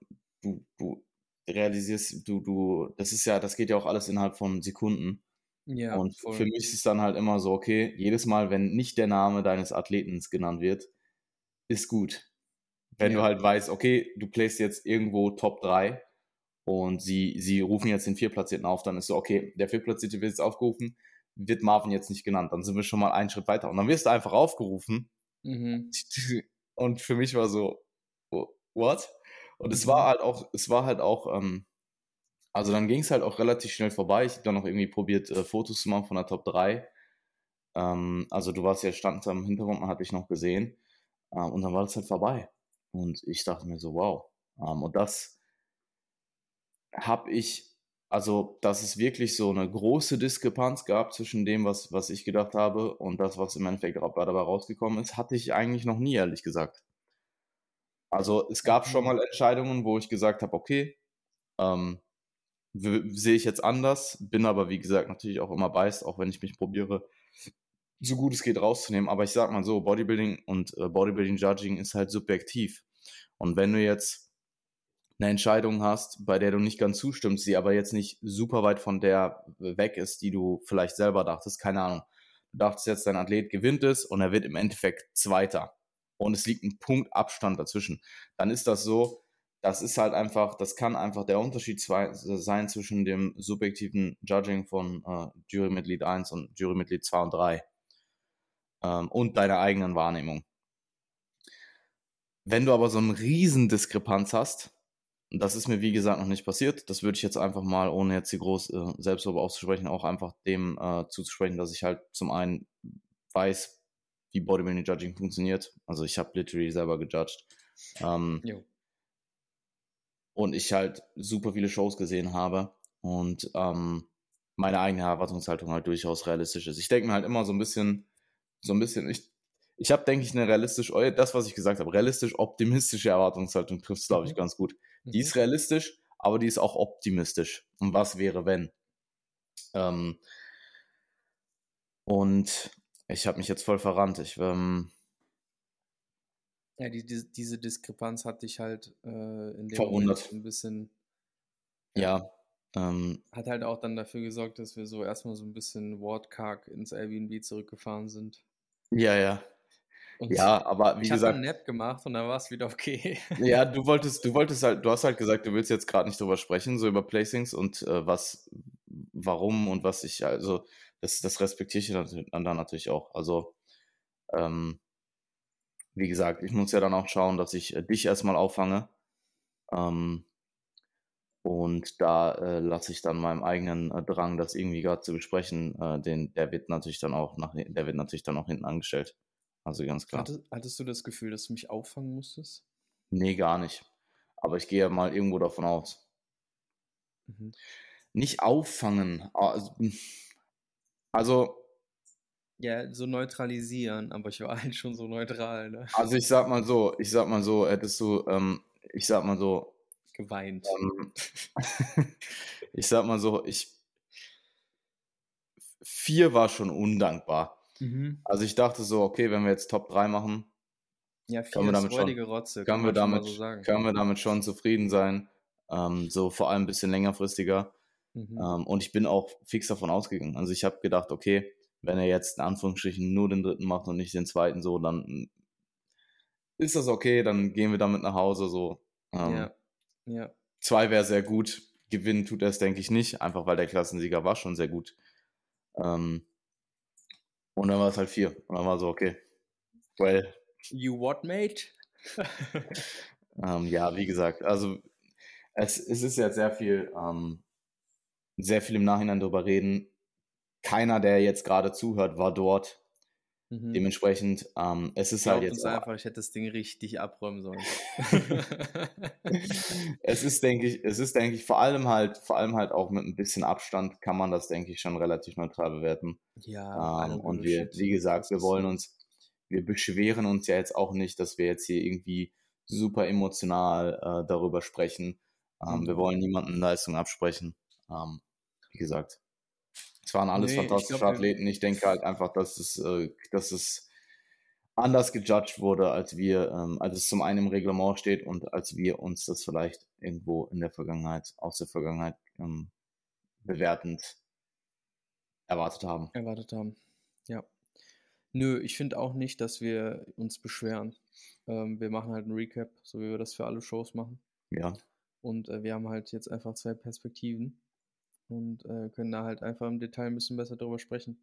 du, du realisierst, du, du, das ist ja, das geht ja auch alles innerhalb von Sekunden. Ja, und voll. für mich ist es dann halt immer so, okay, jedes Mal, wenn nicht der Name deines Athleten genannt wird, ist gut. Wenn ja. du halt weißt, okay, du playst jetzt irgendwo Top 3 und sie, sie rufen jetzt den Vierplatzierten auf, dann ist so, okay, der Vierplatzierte wird jetzt aufgerufen, wird Marvin jetzt nicht genannt, dann sind wir schon mal einen Schritt weiter. Und dann wirst du einfach aufgerufen. Mhm. Und für mich war so, what? Und mhm. es war halt auch, es war halt auch, ähm, also dann ging es halt auch relativ schnell vorbei. Ich habe dann noch irgendwie probiert, äh, Fotos zu machen von der Top 3. Ähm, also du warst ja stand am Hintergrund, man hatte ich noch gesehen. Ähm, und dann war das halt vorbei. Und ich dachte mir so, wow. Ähm, und das habe ich, also dass es wirklich so eine große Diskrepanz gab zwischen dem, was, was ich gedacht habe und das, was im Endeffekt dabei rausgekommen ist, hatte ich eigentlich noch nie, ehrlich gesagt. Also es gab schon mal Entscheidungen, wo ich gesagt habe, okay, ähm, sehe ich jetzt anders, bin aber wie gesagt natürlich auch immer beißt, auch wenn ich mich probiere, so gut es geht rauszunehmen. Aber ich sag mal so, Bodybuilding und äh, Bodybuilding Judging ist halt subjektiv. Und wenn du jetzt eine Entscheidung hast, bei der du nicht ganz zustimmst, die aber jetzt nicht super weit von der weg ist, die du vielleicht selber dachtest, keine Ahnung. Du dachtest jetzt, dein Athlet gewinnt es und er wird im Endeffekt Zweiter. Und es liegt ein Punkt Abstand dazwischen. Dann ist das so, das ist halt einfach, das kann einfach der Unterschied sein zwischen dem subjektiven Judging von äh, Jurymitglied 1 und Jurymitglied 2 und 3 ähm, und deiner eigenen Wahrnehmung. Wenn du aber so eine riesen Diskrepanz hast, und das ist mir wie gesagt noch nicht passiert, das würde ich jetzt einfach mal, ohne jetzt hier groß äh, selbst darüber auszusprechen, auch einfach dem äh, zuzusprechen, dass ich halt zum einen weiß, wie Bodybuilding Judging funktioniert. Also ich habe literally selber gejudged. Ähm, und ich halt super viele Shows gesehen habe und ähm, meine eigene Erwartungshaltung halt durchaus realistisch ist. Ich denke mir halt immer so ein bisschen, so ein bisschen, ich, ich habe, denke ich, eine realistisch, oh, das, was ich gesagt habe, realistisch optimistische Erwartungshaltung trifft es, glaube ich, mhm. ganz gut. Die ist mhm. realistisch, aber die ist auch optimistisch. Und was wäre, wenn? Ähm, und ich habe mich jetzt voll verrannt. Ich, ähm, Ja, die, die, diese Diskrepanz hat dich halt äh, in dem Verwundert. Moment ein bisschen, Ja, ähm, hat halt auch dann dafür gesorgt, dass wir so erstmal so ein bisschen wortkarg ins Airbnb zurückgefahren sind. ja, ja. Und Ja, aber wie ich habe gesagt, einen Nap gemacht und dann war es wieder okay. ja, du wolltest, du wolltest halt, du hast halt gesagt, du willst jetzt gerade nicht drüber sprechen, so über Placings und äh, was, warum und was ich, also, das, das respektiere ich dann, dann natürlich auch. Also, ähm, wie gesagt, ich muss ja dann auch schauen, dass ich äh, dich erstmal auffange. Ähm, und da äh, lasse ich dann meinem eigenen äh, Drang, das irgendwie gerade zu besprechen, äh, den, der wird natürlich dann auch nach, der wird natürlich dann auch hinten angestellt. Also ganz klar. Hattest, hattest du das Gefühl, dass du mich auffangen musstest? Nee, gar nicht. Aber ich gehe ja mal irgendwo davon aus. Mhm. Nicht auffangen. Also, also, Ja, so neutralisieren, aber ich war halt schon so neutral, ne? also ich sag mal so, ich sag mal so, hättest du, ähm, ich sag mal so, Geweint. ähm, ich sag mal so, ich, vier war schon undankbar. Mhm. Also ich dachte so, okay, wenn wir jetzt Top 3 machen, Ja, Können wir damit schon- Rotze, können wir damit, so können wir damit schon zufrieden sein. Ähm, so vor allem ein bisschen längerfristiger. Mhm. Ähm, und ich bin auch fix davon ausgegangen. Also ich habe gedacht, okay, wenn er jetzt in Anführungsstrichen nur den dritten macht und nicht den zweiten, so, dann ist das okay, dann gehen wir damit nach Hause. So. Ähm, Ja, ja. Zwei wäre sehr gut. Gewinnen tut er es, denke ich, nicht, einfach weil der Klassensieger war schon sehr gut. Ähm, und dann war es halt vier. Und dann war so, okay. Well, You what, mate? ähm, ja, wie gesagt, also es, es ist jetzt sehr viel, ähm, sehr viel im Nachhinein darüber reden. Keiner, der jetzt gerade zuhört, war dort. Mhm. Dementsprechend, ähm, es ist halt jetzt. auch- einfach, ich hätte das Ding richtig abräumen sollen. es ist, denke ich, es ist, denke ich, vor allem halt, vor allem halt auch mit ein bisschen Abstand kann man das, denke ich, schon relativ neutral bewerten. ja, Ähm, und wir, wie gesagt, wir wollen uns, wir beschweren uns ja jetzt auch nicht, dass wir jetzt hier irgendwie super emotional äh, darüber sprechen. Ähm, Wir Mhm. wollen niemanden Leistung absprechen. Ähm, wie gesagt, es waren alles Nee, ich fantastische glaub, wir- Athleten. Ich denke halt einfach, dass es, äh, dass es anders gejudged wurde, als wir, ähm, als es zum einen im Reglement steht und als wir uns das vielleicht irgendwo in der Vergangenheit, aus der Vergangenheit ähm, bewertend erwartet haben. erwartet haben. Ja. Nö, ich finde auch nicht, dass wir uns beschweren. Ähm, wir machen halt einen Recap, so wie wir das für alle Shows machen. Ja, Und äh, wir haben halt jetzt einfach zwei Perspektiven und äh, können da halt einfach im Detail ein bisschen besser drüber sprechen.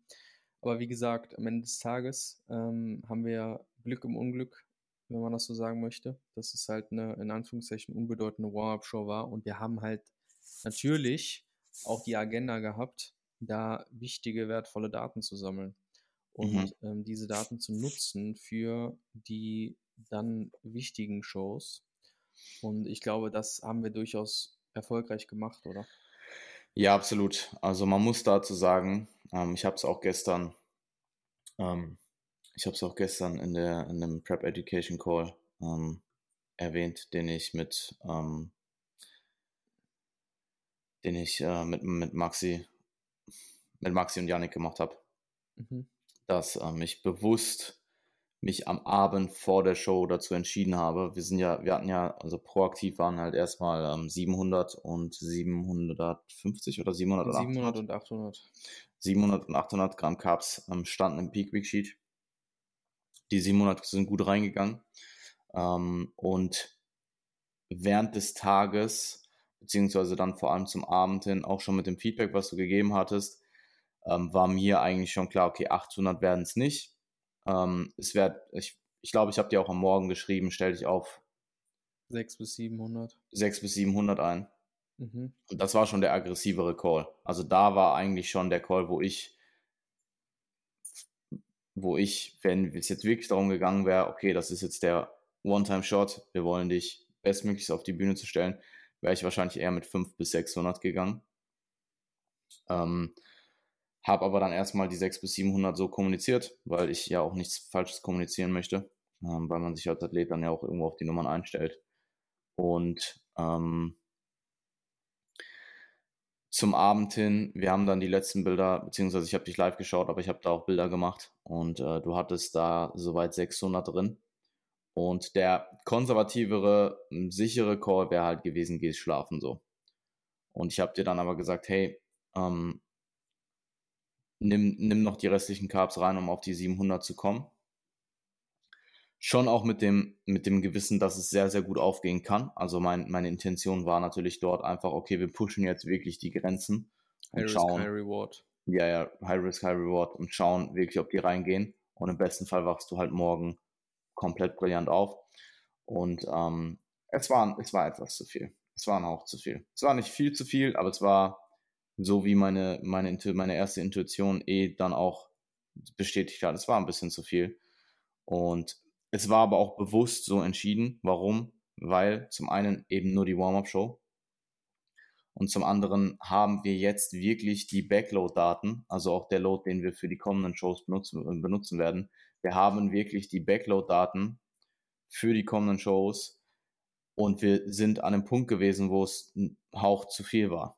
Aber wie gesagt, am Ende des Tages ähm, haben wir Glück im Unglück, wenn man das so sagen möchte, dass es halt eine in Anführungszeichen unbedeutende Warm-Up-Show war. Und wir haben halt natürlich auch die Agenda gehabt, da wichtige, wertvolle Daten zu sammeln und Mhm. ähm, diese Daten zu nutzen für die dann wichtigen Shows. Und ich glaube, das haben wir durchaus erfolgreich gemacht, oder? Ja, absolut. Also man muss dazu sagen, ähm, ich habe es auch gestern, ähm, ich habe es auch gestern in der in dem Prep Education Call ähm, erwähnt, den ich mit ähm, den ich äh, mit mit Maxi mit Maxi und Yannick gemacht habe, Mhm. dass ähm, ich bewusst mich am Abend vor der Show dazu entschieden habe. Wir sind ja, wir hatten ja, also proaktiv waren halt erstmal ähm, 700 und 750 oder 700 oder 700 800. und 800. 700 und 800 Gramm Carbs ähm, standen im Peak Week Sheet. Die 700 sind gut reingegangen. Ähm, und während des Tages, beziehungsweise dann vor allem zum Abend hin, auch schon mit dem Feedback, was du gegeben hattest, ähm, war mir eigentlich schon klar, okay, 800 werden es nicht. Ähm, es wird, ich, ich glaube, ich habe dir auch am Morgen geschrieben, stell dich auf 6 bis 700. 600 bis 700 ein. Mhm. Und das war schon der aggressivere Call. Also da war eigentlich schon der Call, wo ich, wo ich, wenn es jetzt wirklich darum gegangen wäre, okay, das ist jetzt der One-Time-Shot, wir wollen dich bestmöglichst auf die Bühne zu stellen, wäre ich wahrscheinlich eher mit 500 bis 600 gegangen. Ähm, habe aber dann erstmal die 600 bis 700 so kommuniziert, weil ich ja auch nichts Falsches kommunizieren möchte, ähm, weil man sich als Athlet dann ja auch irgendwo auf die Nummern einstellt. Und ähm, zum Abend hin, wir haben dann die letzten Bilder, beziehungsweise ich habe dich live geschaut, aber ich habe da auch Bilder gemacht und äh, du hattest da soweit 600 drin. Und der konservativere, sichere Call wäre halt gewesen, gehst schlafen so. Und ich habe dir dann aber gesagt, hey, ähm, nimm, nimm noch die restlichen Carbs rein, um auf die 700 zu kommen. Schon auch mit dem, mit dem Gewissen, dass es sehr, sehr gut aufgehen kann. Also mein, meine Intention war natürlich dort einfach, okay, wir pushen jetzt wirklich die Grenzen und High schauen. Risk, High Reward. Ja, ja, High Risk, High Reward und schauen wirklich, ob die reingehen. Und im besten Fall wachst du halt morgen komplett brillant auf. Und ähm, es, war, es war etwas zu viel. Es war auch zu viel. Es war nicht viel zu viel, aber es war so wie meine, meine, meine erste Intuition eh dann auch bestätigt hat. Es war ein bisschen zu viel. Und es war aber auch bewusst so entschieden. Warum? Weil zum einen eben nur die Warm-up-Show und zum anderen haben wir jetzt wirklich die Backload-Daten, also auch der Load, den wir für die kommenden Shows benutzen, benutzen werden. Wir haben wirklich die Backload-Daten für die kommenden Shows und wir sind an einem Punkt gewesen, wo es ein Hauch zu viel war.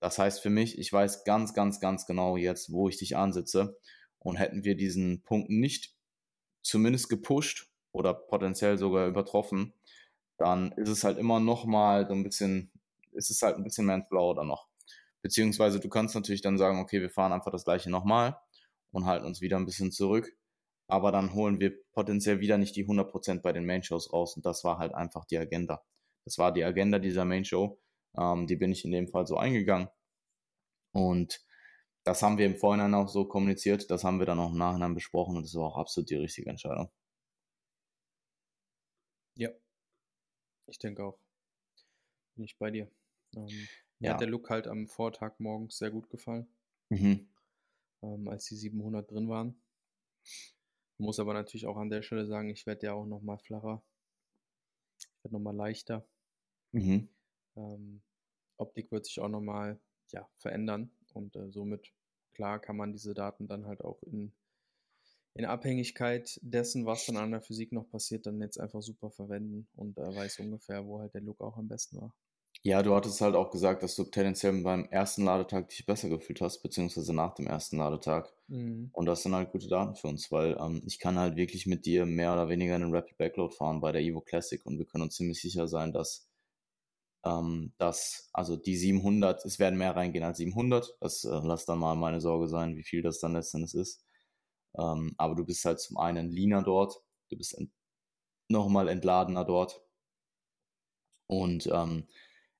Das heißt für mich, ich weiß ganz, ganz, ganz genau jetzt, wo ich dich ansitze. Und hätten wir diesen Punkt nicht zumindest gepusht oder potenziell sogar übertroffen, dann ist es halt immer noch mal so ein bisschen, ist es halt ein bisschen mehr ins Blaue dann noch. Beziehungsweise du kannst natürlich dann sagen, okay, wir fahren einfach das gleiche nochmal und halten uns wieder ein bisschen zurück. Aber dann holen wir potenziell wieder nicht die 100% bei den Main-Shows raus. Und das war halt einfach die Agenda. Das war die Agenda dieser Main-Show. Ähm, die bin ich in dem Fall so eingegangen. Und das haben wir im Vorhinein auch so kommuniziert. Das haben wir dann auch im Nachhinein besprochen. Und das war auch absolut die richtige Entscheidung. Ja, ich denke auch. Bin ich bei dir. Ähm, mir ja. hat der Look halt am Vortag morgens sehr gut gefallen, mhm. ähm, als die 700 drin waren. Muss aber natürlich auch an der Stelle sagen, ich werde ja auch nochmal flacher. Ich werde nochmal leichter. Mhm. Ähm, Optik wird sich auch nochmal ja, verändern und äh, somit, klar, kann man diese Daten dann halt auch in, in Abhängigkeit dessen, was dann an der Physik noch passiert, dann jetzt einfach super verwenden und äh, weiß ungefähr, wo halt der Look auch am besten war. Ja, du hattest halt auch gesagt, dass du tendenziell beim ersten Ladetag dich besser gefühlt hast, beziehungsweise nach dem ersten Ladetag. Mhm. Und das sind halt gute Daten für uns, weil ähm, ich kann halt wirklich mit dir mehr oder weniger einen Rapid Backload fahren bei der Evo Classic und wir können uns ziemlich sicher sein, dass, ähm, dass also die 700, es werden mehr reingehen als 700. Das äh, lass dann mal meine Sorge sein, wie viel das dann letztendlich ist. Ähm, aber du bist halt zum einen leaner dort, du bist ent nochmal entladener dort. Und ähm,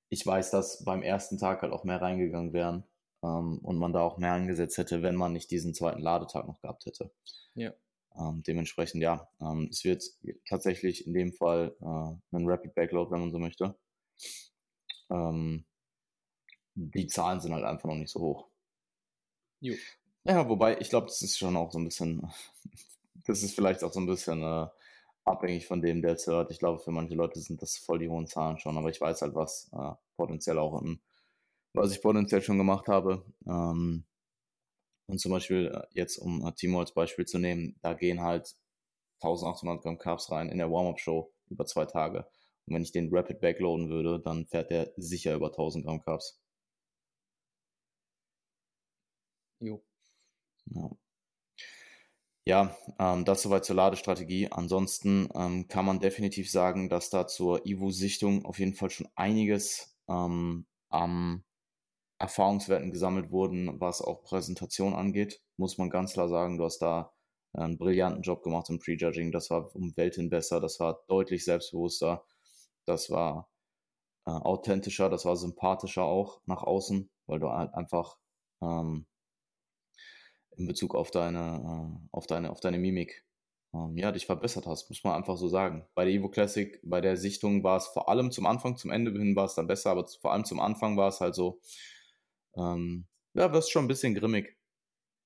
ich weiß, dass beim ersten Tag halt auch mehr reingegangen wären ähm, und man da auch mehr angesetzt hätte, wenn man nicht diesen zweiten Ladetag noch gehabt hätte. Ja. Ähm, dementsprechend, ja, ähm, es wird tatsächlich in dem Fall äh, ein Rapid Backload, wenn man so möchte. Ähm, die Zahlen sind halt einfach noch nicht so hoch. Jo. Ja, wobei, ich glaube, das ist schon auch so ein bisschen, das ist vielleicht auch so ein bisschen äh, abhängig von dem, der es hört. Ich glaube, für manche Leute sind das voll die hohen Zahlen schon, aber ich weiß halt, was äh, potenziell auch im, was ich potenziell schon gemacht habe. Ähm, und zum Beispiel äh, jetzt, um äh, Timo als Beispiel zu nehmen, da gehen halt 1800 Gramm Carbs rein in der Warm-Up-Show über zwei Tage. Und wenn ich den Rapid backloaden würde, dann fährt der sicher über 1000 Gramm Carbs. Jo. Ja. Ja, ähm, das soweit zur Ladestrategie. Ansonsten ähm, kann man definitiv sagen, dass da zur Ivo-Sichtung auf jeden Fall schon einiges ähm, am Erfahrungswerten gesammelt wurden, was auch Präsentation angeht. Muss man ganz klar sagen, du hast da einen brillanten Job gemacht im Prejudging. Das war um Welten besser, das war deutlich selbstbewusster, das war äh, authentischer, das war sympathischer auch nach außen, weil du halt einfach ähm, in Bezug auf deine, äh, auf deine, auf deine Mimik, ähm, ja, dich verbessert hast, muss man einfach so sagen. Bei der Evo Classic, bei der Sichtung war es vor allem zum Anfang, zum Ende hin war es dann besser, aber vor allem zum Anfang war es halt so, ähm, ja, wirst schon ein bisschen grimmig.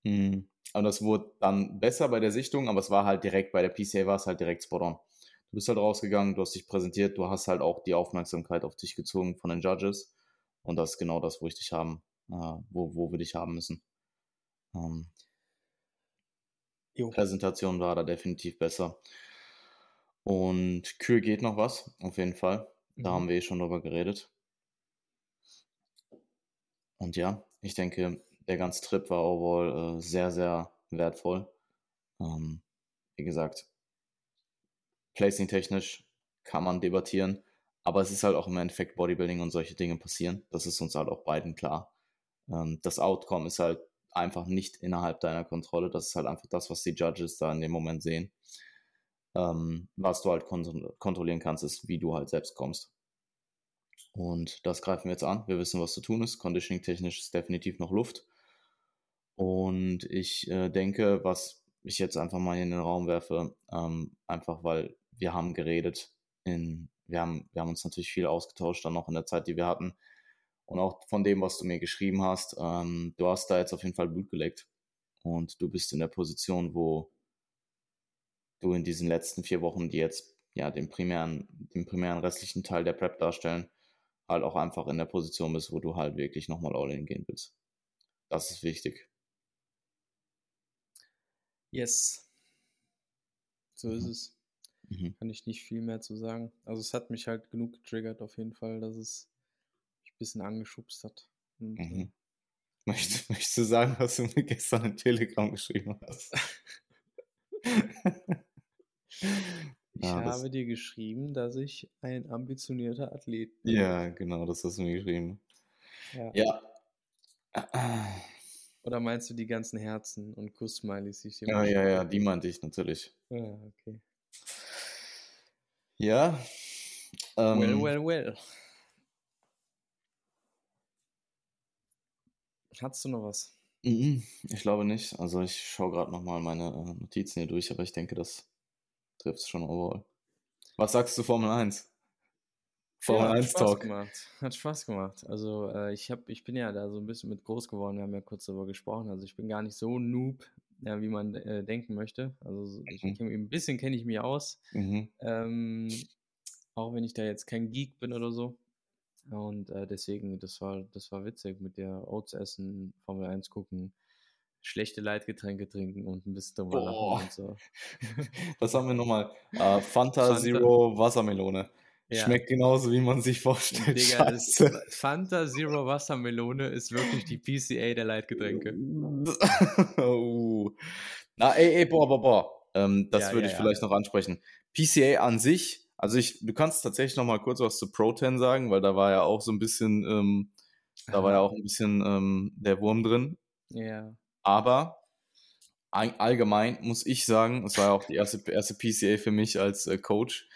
Mhm. Und das wurde dann besser bei der Sichtung, aber es war halt direkt, bei der PCA war es halt direkt spot on. Du bist halt rausgegangen, du hast dich präsentiert, du hast halt auch die Aufmerksamkeit auf dich gezogen von den Judges. Und das ist genau das, wo ich dich haben, äh, wo, wo wir dich haben müssen. Ähm, Präsentation war da definitiv besser. Und Kühe geht noch was, auf jeden Fall. Da mhm. haben wir eh schon drüber geredet. Und ja, ich denke, der ganze Trip war overall äh, sehr, sehr wertvoll. Ähm, wie gesagt, Placing-technisch kann man debattieren, aber es ist halt auch im Endeffekt Bodybuilding und solche Dinge passieren. Das ist uns halt auch beiden klar. Ähm, das Outcome ist halt einfach nicht innerhalb deiner Kontrolle. Das ist halt einfach das, was die Judges da in dem Moment sehen. Ähm, was du halt kont kontrollieren kannst, ist, wie du halt selbst kommst. Und das greifen wir jetzt an. Wir wissen, was zu tun ist. Conditioning-technisch ist definitiv noch Luft. Und ich äh, denke, was ich jetzt einfach mal in den Raum werfe, ähm, einfach weil wir haben geredet, in, wir, haben, wir haben uns natürlich viel ausgetauscht dann noch in der Zeit, die wir hatten. Und auch von dem, was du mir geschrieben hast, ähm, du hast da jetzt auf jeden Fall Blut gelegt. Und du bist in der Position, wo du in diesen letzten vier Wochen, die jetzt ja den primären, den primären restlichen Teil der Prep darstellen, halt auch einfach in der Position bist, wo du halt wirklich nochmal all-in gehen willst. Das ist wichtig. Yes. So mhm. ist es. Mhm. Kann ich nicht viel mehr zu sagen. Also es hat mich halt genug getriggert auf jeden Fall, dass es mich ein bisschen angeschubst hat. Und, äh, mhm. Möchtest, möchtest du sagen, was du mir gestern in Telegram geschrieben hast? Ich ja, habe dir geschrieben, dass ich ein ambitionierter Athlet bin. Ja, genau, das hast du mir geschrieben. Ja. ja. Oder meinst du die ganzen Herzen und Kuss-Smileys, die ich dir Ja, ja, ja, die meinte ich natürlich. Ja, okay. Ja. Ähm, well, well, well. Hast du noch was? Mhm, ich glaube nicht. Also ich schaue gerade nochmal meine äh, Notizen hier durch, aber ich denke, das trifft es schon overall. Was sagst du Formel 1? Formel ja, 1 Spaß Talk. Gemacht. Hat Spaß gemacht. Also äh, ich, hab, ich bin ja da so ein bisschen mit groß geworden, wir haben ja kurz darüber gesprochen. Also ich bin gar nicht so noob, ja, wie man äh, denken möchte. Also ich, mhm. ein bisschen kenne ich mich aus. Mhm. Ähm, auch wenn ich da jetzt kein Geek bin oder so. Und äh, deswegen, das war, das war witzig mit der Oats essen, Formel 1 gucken, schlechte Leitgetränke trinken und ein bisschen drüber lachen und so. Was haben wir nochmal? Uh, Fanta, Fanta, Zero Wassermelone. Ja. Schmeckt genauso, wie man sich vorstellt. Digga, das Fanta Zero Wassermelone ist wirklich die PCA der Leitgetränke. oh. Na, ey, ey, boah, boah, boah. Ähm, das ja, würde ja, ich vielleicht noch ansprechen. PCA an sich also ich, du kannst tatsächlich noch mal kurz was zu Pro-10 sagen, weil da war ja auch so ein bisschen, ähm, da war ja auch ein bisschen ähm, der Wurm drin. Ja. Aber all, allgemein muss ich sagen, es war ja auch die erste, erste PCA für mich als äh, Coach,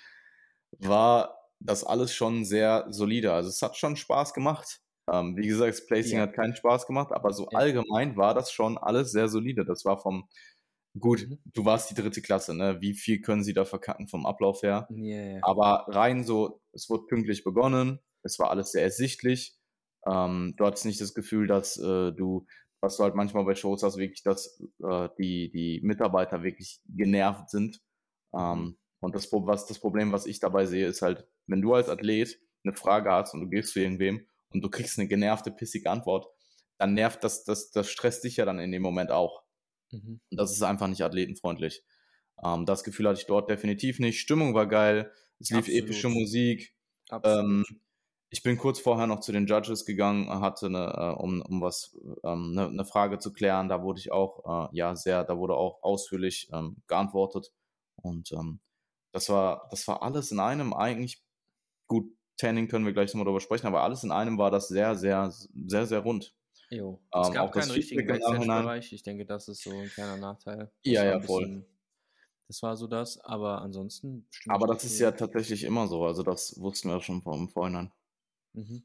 war das alles schon sehr solide. Also es hat schon Spaß gemacht. Ähm, wie gesagt, das Placing ja. hat keinen Spaß gemacht, aber so ja. allgemein war das schon alles sehr solide. Das war vom Gut, mhm. du warst die dritte Klasse, ne? Wie viel können sie da verkacken vom Ablauf her? Yeah. Aber rein so, es wurde pünktlich begonnen, es war alles sehr ersichtlich. Ähm, du hattest nicht das Gefühl, dass äh, du, was du halt manchmal bei Shows hast, wirklich, dass äh, die, die Mitarbeiter wirklich genervt sind. Ähm. Und das, was, das Problem, was ich dabei sehe, ist halt, wenn du als Athlet eine Frage hast und du gehst zu irgendwem und du kriegst eine genervte, pissige Antwort, dann nervt das, das, das stresst dich ja dann in dem Moment auch. Mhm. Und das ist einfach nicht athletenfreundlich. Ähm, das Gefühl hatte ich dort definitiv nicht. Stimmung war geil, es lief Absolut. epische Musik. Ähm, ich bin kurz vorher noch zu den Judges gegangen, hatte eine, äh, um, um was, ähm, eine, eine, Frage zu klären. Da wurde ich auch, äh, ja, sehr, da wurde auch ausführlich ähm, geantwortet. Und ähm, das war, das war alles in einem eigentlich gut. Tanning können wir gleich nochmal darüber sprechen, aber alles in einem war das sehr, sehr, sehr, sehr rund. Jo. Es ähm, gab keinen richtigen Backstage-Bereich. Ich denke, das ist so ein kleiner Nachteil. Das ja, ja, voll. Bisschen, das war so das, aber ansonsten. Aber das ist ja tatsächlich immer so. Also, das wussten wir schon vom Vorhinein. Mhm.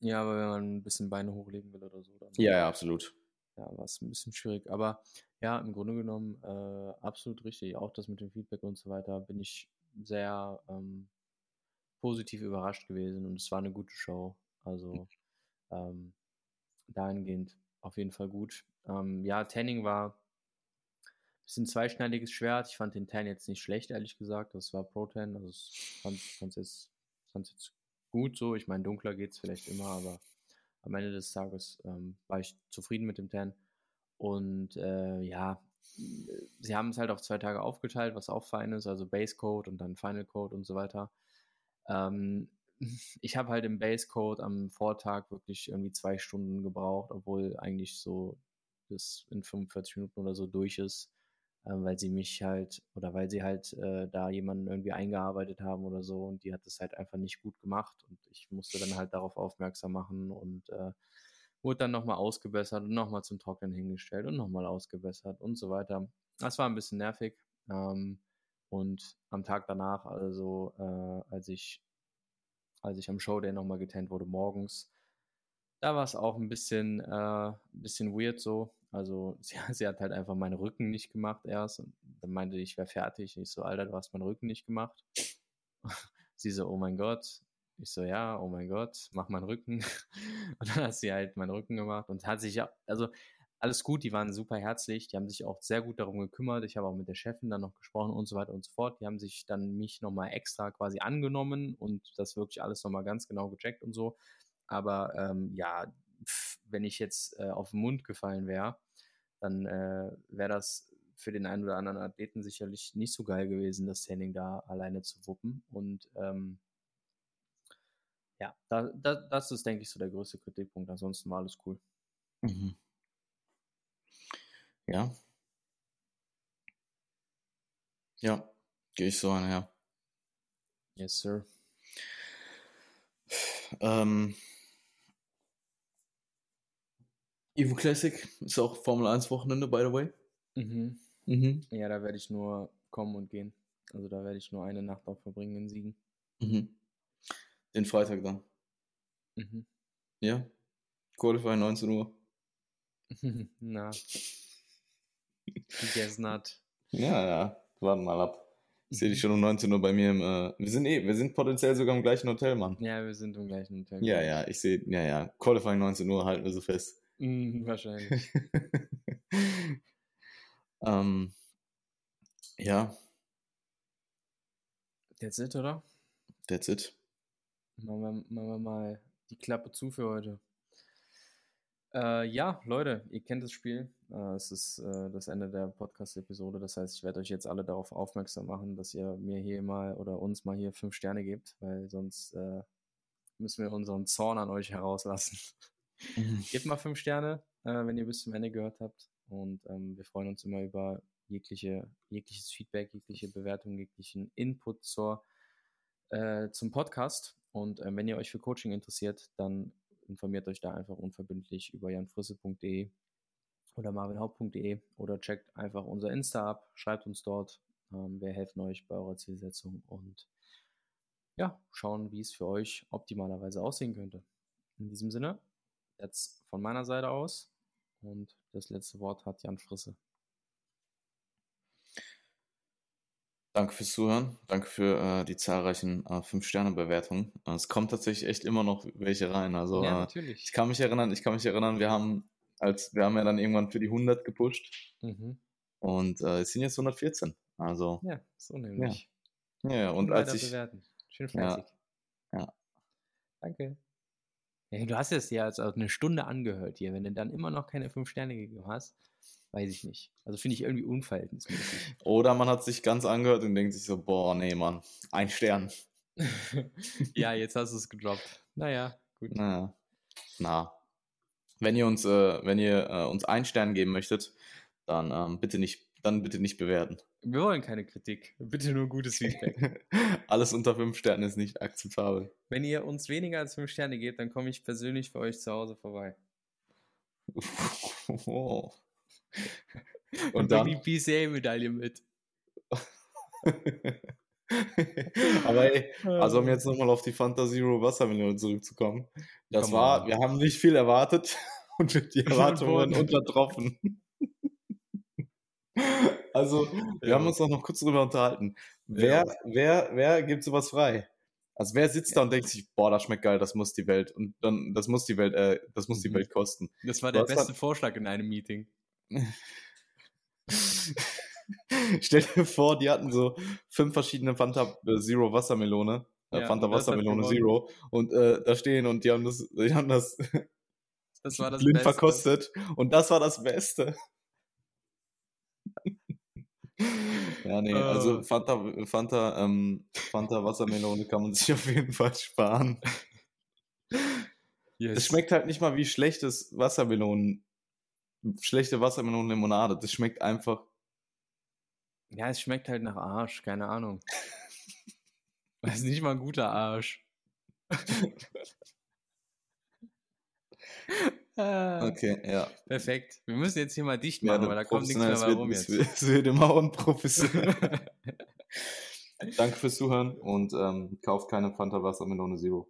Ja, aber wenn man ein bisschen Beine hochlegen will oder so. Dann ja, ja, absolut. Ja, war es ein bisschen schwierig. Aber ja, im Grunde genommen äh, absolut richtig. Auch das mit dem Feedback und so weiter bin ich sehr ähm, positiv überrascht gewesen und es war eine gute Show. Also, ähm, dahingehend auf jeden Fall gut. Ähm, ja, Tanning war ein bisschen zweischneidiges Schwert. Ich fand den Tan jetzt nicht schlecht, ehrlich gesagt. Das war Pro Tan. Also ich fand es jetzt, jetzt gut so. Ich meine, dunkler geht es vielleicht immer, aber am Ende des Tages ähm, war ich zufrieden mit dem Tan. Und äh, ja, sie haben es halt auf zwei Tage aufgeteilt, was auch fein ist, also Base Code und dann Final Code und so weiter. Ähm, ich habe halt im Base Code am Vortag wirklich irgendwie zwei Stunden gebraucht, obwohl eigentlich so das in 45 Minuten oder so durch ist. Äh, weil sie mich halt oder weil sie halt äh, da jemanden irgendwie eingearbeitet haben oder so und die hat das halt einfach nicht gut gemacht und ich musste dann halt darauf aufmerksam machen und äh, wurde dann nochmal ausgebessert und nochmal zum Trocknen hingestellt und nochmal ausgebessert und so weiter. Das war ein bisschen nervig. Ähm, und am Tag danach, also äh, als ich als ich am Showday nochmal getannt wurde morgens, da war es auch ein bisschen, äh, ein bisschen weird so. Also sie, sie, hat halt einfach meinen Rücken nicht gemacht erst und dann meinte ich, ich wäre fertig. Ich so, Alter, du hast meinen Rücken nicht gemacht. sie so, oh mein Gott. Ich so, ja, oh mein Gott, mach meinen Rücken. Und dann hat sie halt meinen Rücken gemacht und hat sich ja, also alles gut, die waren super herzlich, die haben sich auch sehr gut darum gekümmert. Ich habe auch mit der Chefin dann noch gesprochen und so weiter und so fort. Die haben sich dann mich nochmal extra quasi angenommen und das wirklich alles nochmal ganz genau gecheckt und so. Aber ähm, ja, pff, wenn ich jetzt äh, auf den Mund gefallen wäre, dann äh, wäre das für den einen oder anderen Athleten sicherlich nicht so geil gewesen, das Training da alleine zu wuppen. Und ähm, ja, da, da, das ist, denke ich, so der größte Kritikpunkt. Ansonsten war alles cool. Mhm. Ja. Ja, gehe ich so einher. Yes, sir. Ähm, Evo Classic ist auch Formel 1 Wochenende, by the way. Mhm. Mhm. Ja, da werde ich nur kommen und gehen. Also da werde ich nur eine Nacht auch verbringen in Siegen. Mhm. Den Freitag dann. Mhm. Ja. Qualify 19 Uhr. Na. Gegessen hat. Ja, ja. Warten mal ab. Ich sehe dich schon um 19 Uhr bei mir im. Äh, wir sind eh, wir sind potenziell sogar im gleichen Hotel, Mann. Ja, wir sind im gleichen Hotel. Ja, ja, ich sehe, ja, ja. Qualifying 19 Uhr halten wir so fest. Mm, wahrscheinlich. ähm, ja. That's it, oder? That's it. Machen wir, machen wir mal die Klappe zu für heute. Äh, ja, Leute, ihr kennt das Spiel. Äh, es ist äh, das Ende der Podcast-Episode. Das heißt, ich werde euch jetzt alle darauf aufmerksam machen, dass ihr mir hier mal oder uns mal hier fünf Sterne gebt, weil sonst äh, müssen wir unseren Zorn an euch herauslassen. Mhm. Gebt mal fünf Sterne, äh, wenn ihr bis zum Ende gehört habt. Und ähm, wir freuen uns immer über jegliche, jegliches Feedback, jegliche Bewertung, jeglichen Input zur, äh, zum Podcast. Und ähm, wenn ihr euch für Coaching interessiert, dann informiert euch da einfach unverbindlich über janfrisse.de oder marvinhaupt.de oder checkt einfach unser Insta ab, schreibt uns dort. Ähm, wir helfen euch bei eurer Zielsetzung und ja, schauen, wie es für euch optimalerweise aussehen könnte. In diesem Sinne, jetzt von meiner Seite aus und das letzte Wort hat Jan Frisse. Danke fürs Zuhören. Danke für äh, die zahlreichen äh, 5-Sterne-Bewertungen. Äh, es kommt tatsächlich echt immer noch welche rein. Also, ja, äh, natürlich. ich kann mich erinnern, ich kann mich erinnern, wir haben als wir haben ja dann irgendwann für die 100 gepusht Mhm. und äh, es sind jetzt 114. Also, Ja, so nämlich. ja, ja. Und Schön als ich, bewerten. Schön Ja. fleißig. Ja. Danke. Ja, du hast es ja jetzt auch eine Stunde angehört hier. Wenn du dann immer noch keine 5 Sterne gegeben hast, weiß ich nicht. Also finde ich irgendwie unverhältnismäßig. oder man hat sich ganz angehört und denkt sich so, boah, nee, Mann, ein Stern. ja, jetzt hast du es gedroppt. Naja, gut. Naja. Na. Wenn ihr uns, äh, wenn ihr äh, uns einen Stern geben möchtet, dann ähm, bitte nicht, dann bitte nicht bewerten. Wir wollen keine Kritik. Bitte nur gutes Feedback. Alles unter fünf Sternen ist nicht akzeptabel. Wenn ihr uns weniger als 5 Sterne gebt, dann komme ich persönlich für euch zu Hause vorbei. Oh. Und dann. die PCA-Medaille mit. Aber ey, also um jetzt nochmal auf die Fanta Zero Wassermelone zurückzukommen. Das Come war, on. wir haben nicht viel erwartet und die Erwartungen wurden untertroffen. Also, wir Ja. haben uns auch noch kurz drüber unterhalten. Wer, wer, wer gibt sowas frei? Also wer sitzt da und denkt sich, boah, das schmeckt geil, das muss die Welt und dann, das muss die Welt, äh, das muss die Mhm. Welt kosten. Das war der beste Vorschlag in einem Meeting. Stell dir vor, die hatten so fünf verschiedene Fanta äh, Zero Wassermelone, äh, Ja, Fanta Wassermelone. Zero und äh, da stehen und die haben das, die haben das Das war das blind Beste. verkostet und das war das Beste. Ja, nee, also Äh. Fanta, Fanta, ähm, Fanta Wassermelone kann man sich auf jeden Fall sparen. Yes. Es schmeckt halt nicht mal wie schlechtes Wassermelonen, schlechte Wassermelonenlimonade. Das schmeckt einfach Ja, es schmeckt halt nach Arsch, keine Ahnung. Das ist nicht mal ein guter Arsch. Ah, Okay, ja. Perfekt. Wir müssen jetzt hier mal dicht Ja, machen, weil da kommt nichts mehr bei rum jetzt. es wird immer unprofessionell. Danke fürs Zuhören und ähm, kauft keine Fanta Wasser mit ohne Zero.